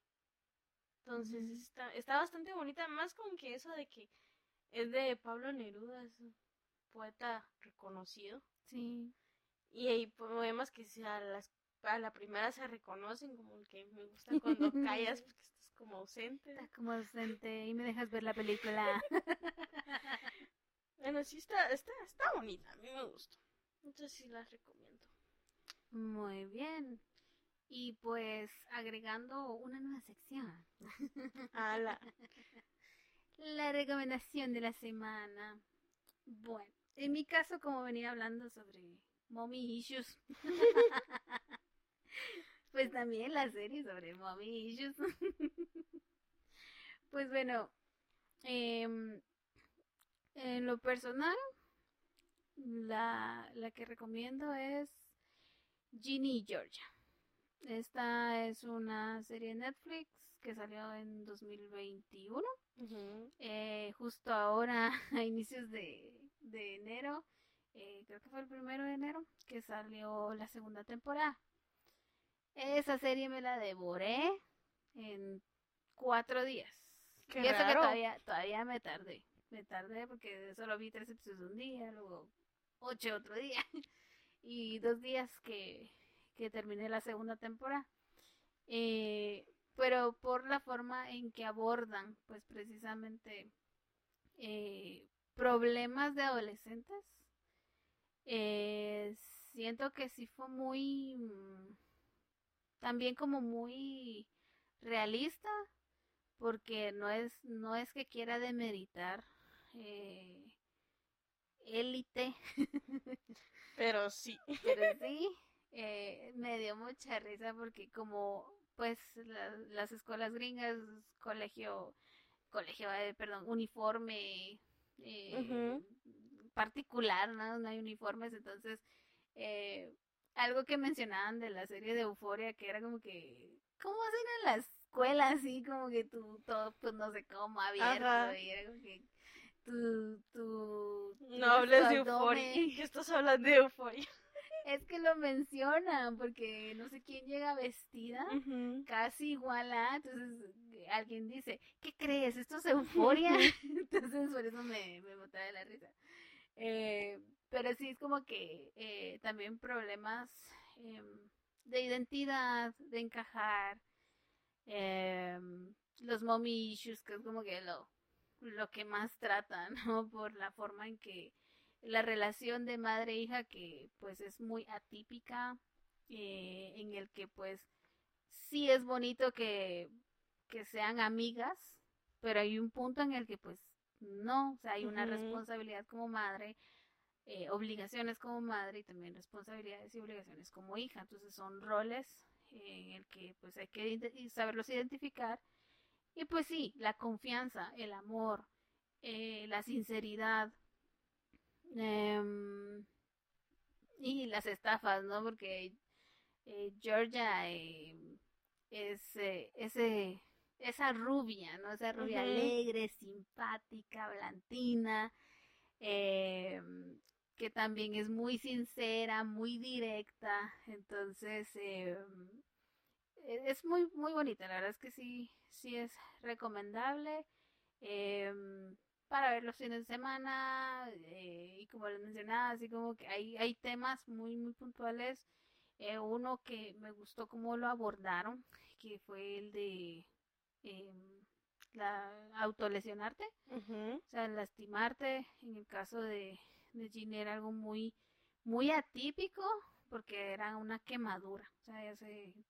Entonces, está, está bastante bonita, más como que eso de que es de Pablo Neruda, es un poeta reconocido. Sí. Y hay poemas que a, las, a la primera se reconocen, como el que me gusta cuando callas porque estás como ausente. Estás como ausente y me dejas ver la película. bueno, sí está, está, está bonita, a mí me gusta. Entonces sí las recomiendo. Muy bien. Y pues agregando una nueva sección. A la... La recomendación de la semana. Bueno, en mi caso, como venía hablando sobre mommy issues, pues también la serie sobre mommy issues. pues bueno, em, en lo personal, la, la que recomiendo es Ginny y Georgia. Esta es una serie de Netflix que salió en 2021. Eh, justo ahora, a inicios de, enero, eh, creo que fue el primero de enero, que salió la segunda temporada. Esa serie me la devoré en cuatro días. y eso que todavía, todavía me tardé. Me tardé porque solo vi tres episodios un día, luego ocho otro día. y dos días que, que terminé la segunda temporada. Eh, pero por la forma en que abordan, pues precisamente eh, problemas de adolescentes. Eh, siento que sí fue muy, mm, también como muy realista, porque no es, no es que quiera demeritar eh, élite, pero sí, pero sí, eh, me dio mucha risa porque como pues las escuelas gringas, colegio, colegio, eh, perdón, uniforme eh, particular, ¿no? No hay uniformes, entonces eh, algo que mencionaban de la serie de Euforia, que era como que, ¿cómo hacen en la escuela así? Como que tú, todo, pues no sé cómo, abierto, y era como que tu, tu, no hables de Euforia, ¿qué estás hablando de Euforia? Es que lo mencionan porque no sé quién llega vestida casi igual a, entonces alguien dice, ¿qué crees? ¿Esto es euforia? entonces por eso me, me botaba de la risa. Eh, pero sí es como que eh, también problemas em, de identidad, de encajar, em, los mommy issues, que es como que lo, lo que más tratan, ¿no? Por la forma en que la relación de madre e hija que pues es muy atípica eh, en el que pues sí es bonito que, que sean amigas pero hay un punto en el que pues no, o sea, hay una responsabilidad como madre, eh, obligaciones como madre y también responsabilidades y obligaciones como hija. Entonces son roles en el que pues hay que saberlos identificar. Y pues sí, la confianza, el amor, eh, la sinceridad, Em, y las estafas, ¿no? Porque eh, Georgia es ese, esa rubia, ¿no? Esa rubia alegre, simpática, blantina, em, que también es muy sincera, muy directa. Entonces, em, e-, es muy, muy bonita. La verdad es que sí, sí es recomendable para ver los fines de semana eh, y como les mencionaba, así como que hay, hay temas muy, muy puntuales. Eh, uno que me gustó cómo lo abordaron, que fue el de em, la autolesionarte, o sea, lastimarte. En el caso de, de Jean era algo muy, muy atípico porque era una quemadura, o sea,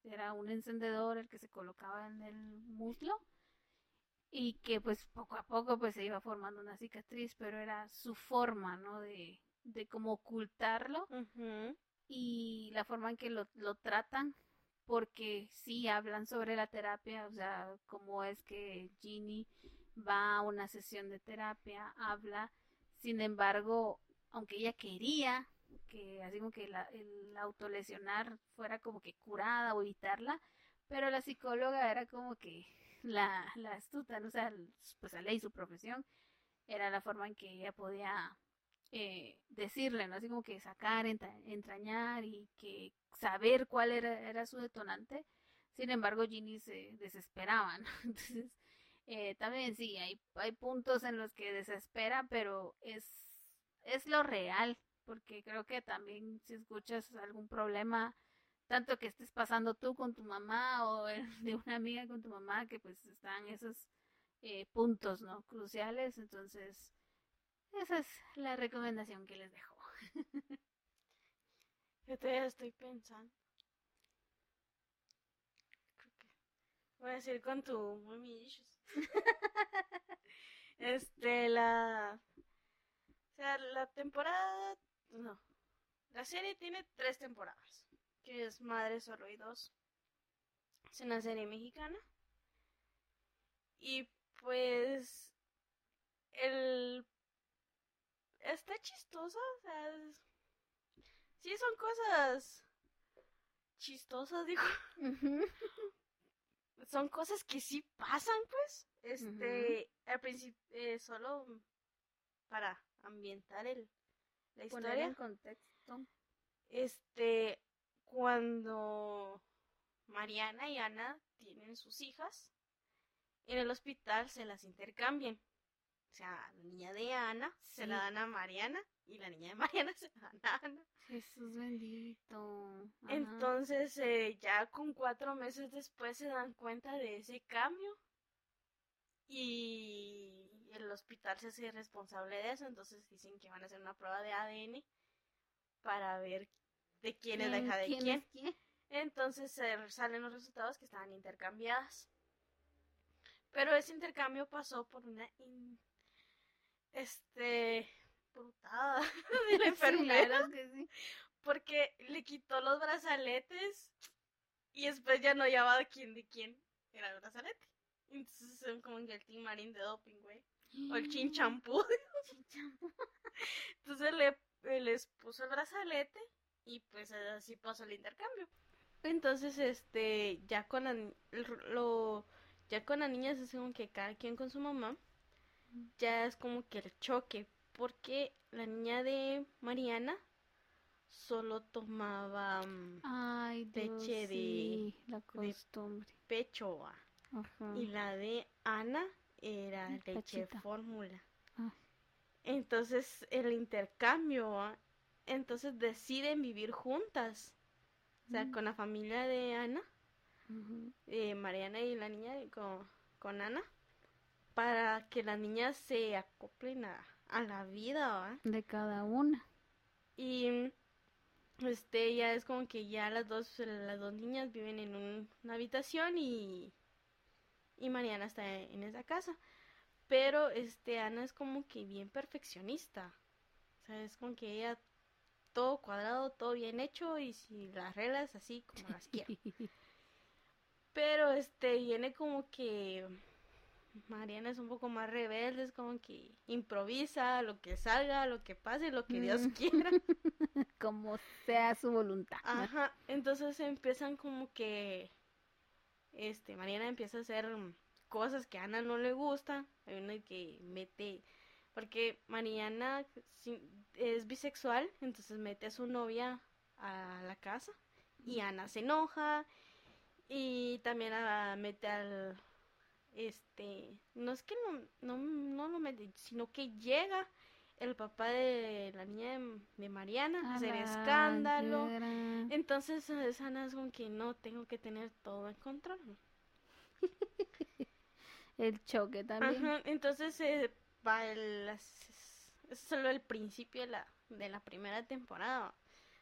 era un encendedor el que se colocaba en el muslo y que pues poco a poco pues se iba formando una cicatriz, pero era su forma, ¿no? De, de cómo ocultarlo y la forma en que lo, lo tratan, porque sí hablan sobre la terapia, o sea, cómo es que Ginny va a una sesión de terapia, habla, sin embargo, aunque ella quería que así como que la, el autolesionar fuera como que curada o evitarla, pero la psicóloga era como que la, astuta, ¿no? o sea, pues la ley, su profesión, era la forma en que ella podía eh, decirle, ¿no? Así como que sacar, entrañar y que saber cuál era, era su detonante. Sin embargo, Ginny se desesperaba, ¿no? Entonces, eh, también sí, hay, hay puntos en los que desespera, pero es, es lo real, porque creo que también si escuchas algún problema tanto que estés pasando tú con tu mamá o de una amiga con tu mamá, que pues están esos eh, puntos, ¿no? Cruciales, entonces esa es la recomendación que les dejo. Yo todavía estoy pensando. voy a decir con tu mami este, la... O sea, la temporada... No. La serie tiene tres temporadas que es Madre Solo y Dos. Es una serie mexicana. Y pues el está chistosa, o sea, sí son cosas chistosas, digo. son cosas que sí pasan, pues. Este, al principio, eh, solo para ambientar el, la historia. en contexto. Este, cuando Mariana y Ana tienen sus hijas, en el hospital se las intercambian. O sea, la niña de Ana se la dan a Mariana y la niña de Mariana se la dan a Ana. Jesús bendito. Entonces, eh, ya con cuatro meses después se dan cuenta de ese cambio. Y el hospital se hace responsable de eso, entonces dicen que van a hacer una prueba de ADN para ver de quién es la hija de quién. Entonces salen los resultados que estaban intercambiadas. Pero ese intercambio pasó por una este brutada de la enfermera. Porque le quitó los brazaletes y después ya no llevaba quién de quién era el brazalete. Entonces son como el Team Marín de doping, güey. O el chin champú. Entonces le, les puso el brazalete y pues así pasó el intercambio. Entonces, este, ya con la, lo, ya con la niña es como que cada quien con su mamá, ya es como que el choque, porque la niña de Mariana solo tomaba mm, leche de, la costumbre. pecho y la de Ana era leche fórmula. Ah. Entonces el intercambio, entonces deciden vivir juntas, o sea, mm. con la familia de Ana, eh, Mariana y la niña con, con Ana, para que las niñas se acoplen a, a la vida de cada una. Y este ya es como que ya las dos las dos niñas viven en una habitación y y Mariana está en esa casa pero este Ana es como que bien perfeccionista o sea es como que ella todo cuadrado todo bien hecho y si las reglas así como las quiere pero este viene como que Mariana es un poco más rebelde, es como que improvisa lo que salga, lo que pase, lo que Dios mm. quiera. como sea su voluntad. Ajá, entonces empiezan como que, este, Mariana empieza a hacer cosas que a Ana no le gusta, hay una que mete, porque Mariana es bisexual, entonces mete a su novia a la casa y Ana se enoja y también mete al este, no es que no, no, no lo mete, sino que llega el papá de la niña de, Mariana a hacer escándalo. Entonces Ana es como que no tengo que tener todo en control. el choque también. entonces eh, va el, es solo el principio de la, de la primera temporada.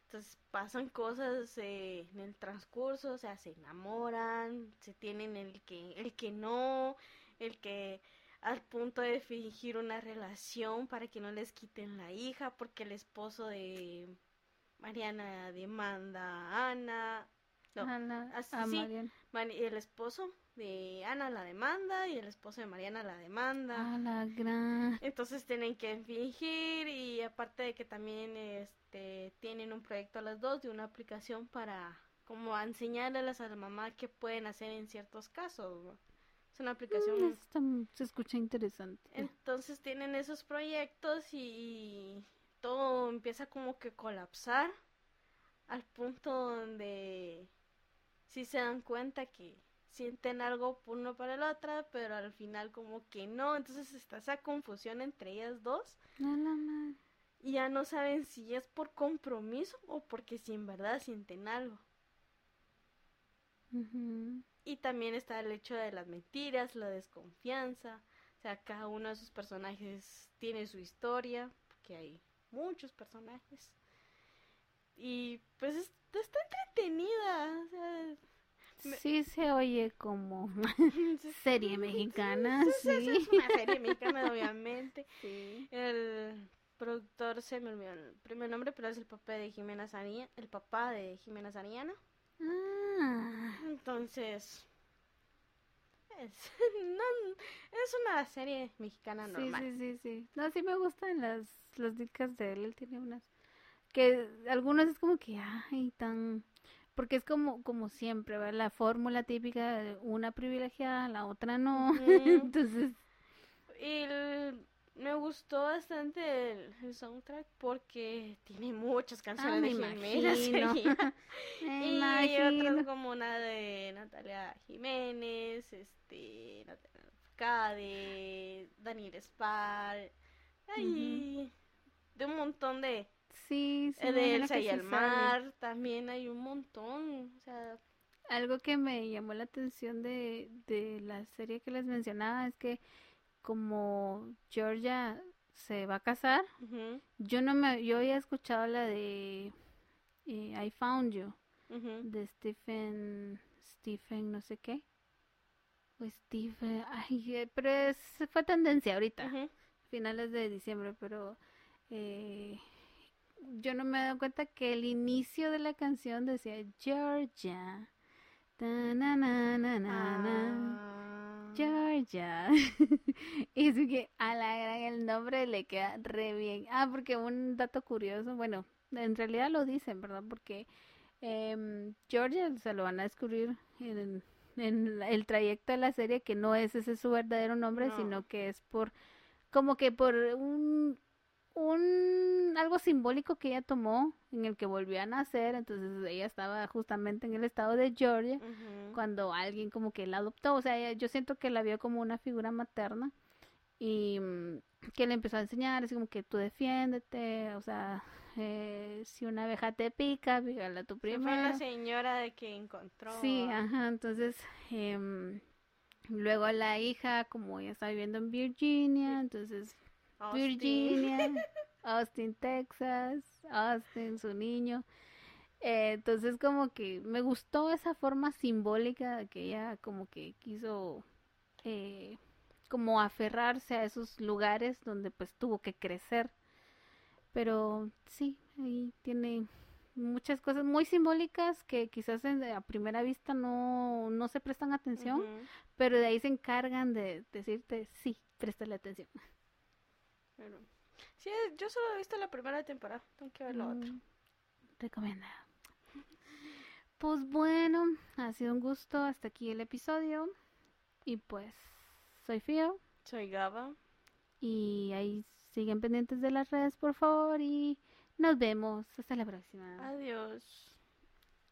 Entonces pasan cosas eh, en el transcurso, o sea, se enamoran, se tienen el que, el que no, el que al punto de fingir una relación para que no les quiten la hija, porque el esposo de Mariana demanda a Ana. No, así, el esposo de Ana la demanda y el esposo de Mariana la demanda. la gran... Entonces tienen que fingir y aparte de que también este tienen un proyecto a las dos de una aplicación para como enseñarles a la mamá qué pueden hacer en ciertos casos. Es una aplicación... Mm, se escucha interesante. Entonces tienen esos proyectos y todo empieza como que colapsar al punto donde si se dan cuenta que sienten algo por uno para el otro, pero al final como que no, entonces está esa confusión entre ellas dos. Y ya no saben si es por compromiso o porque si en verdad sienten algo. Y también está el hecho de las mentiras, la desconfianza. O sea, cada uno de sus personajes tiene su historia, porque hay muchos personajes. Y pues está entretenida. O sea, Sí se oye como serie mexicana, sí. Es una serie mexicana, obviamente. El productor se me olvidó el primer nombre, pero es el papá de Jimena Sariñana, el papá de Jimena Sariñana. Ah. Entonces, es, es una serie mexicana normal. Sí, sí, sí, No, sí me gustan las, las dicas de él. Él tiene unas que algunas es como que, ay, tan porque es como, como siempre, ¿verdad? La fórmula típica de una privilegiada, la otra no. Entonces. Y me gustó bastante el, soundtrack porque tiene muchas canciones de Jiménez. y otras como una de Natalia Jiménez, este, Natalia Cade, Daniel Spar, y de un montón de, Sí, sí. De Elsa y el mar, también hay un montón. O sea, algo que me llamó la atención de, de la serie que les mencionaba es que como Georgia se va a casar, yo no me, yo había escuchado la de eh, I Found You de Stephen, Stephen no sé qué, o Stephen, ay, eh, pero es, fue tendencia ahorita, Ujú. finales de diciembre, pero eh, yo no me he dado cuenta que el inicio de la canción decía Georgia, ta na na na na na. Ah. Georgia. y es que a la gran el nombre le queda re bien. Ah, porque un dato curioso, bueno, en realidad lo dicen, ¿verdad? Porque em, Georgia se lo van a descubrir en, el trayecto de la serie que no es ese su verdadero nombre, No. sino que es por, como que por un, un, algo simbólico que ella tomó en el que volvió a nacer, entonces ella estaba justamente en el estado de Georgia cuando alguien como que la adoptó, o sea, ella- yo siento que la vio como una figura materna y mm, que le empezó a enseñar, así como que tú defiéndete, o sea, eh, si una abeja te pica, pícala tú Se fue la señora de que encontró. Sí, a- ajá, entonces em, luego la hija, como ella está viviendo en Virginia, entonces Austin. Virginia, Austin, Texas, Austin, su niño. Eh, entonces como que me gustó esa forma simbólica de que ella como que quiso eh, como aferrarse a esos lugares donde pues tuvo que crecer. Pero sí, ahí tiene muchas cosas muy simbólicas que quizás en- a primera vista no, no se prestan atención, pero de ahí se encargan de decirte, sí, préstale atención. Pero- Sí, yo solo he visto la primera temporada. Tengo que ver la otra. Mm, Recomendado. Pues bueno, ha sido un gusto hasta aquí el episodio. Y pues, soy Fío. Soy Gaba. Y ahí siguen pendientes de las redes, por favor. Y nos vemos. Hasta la próxima. Adiós.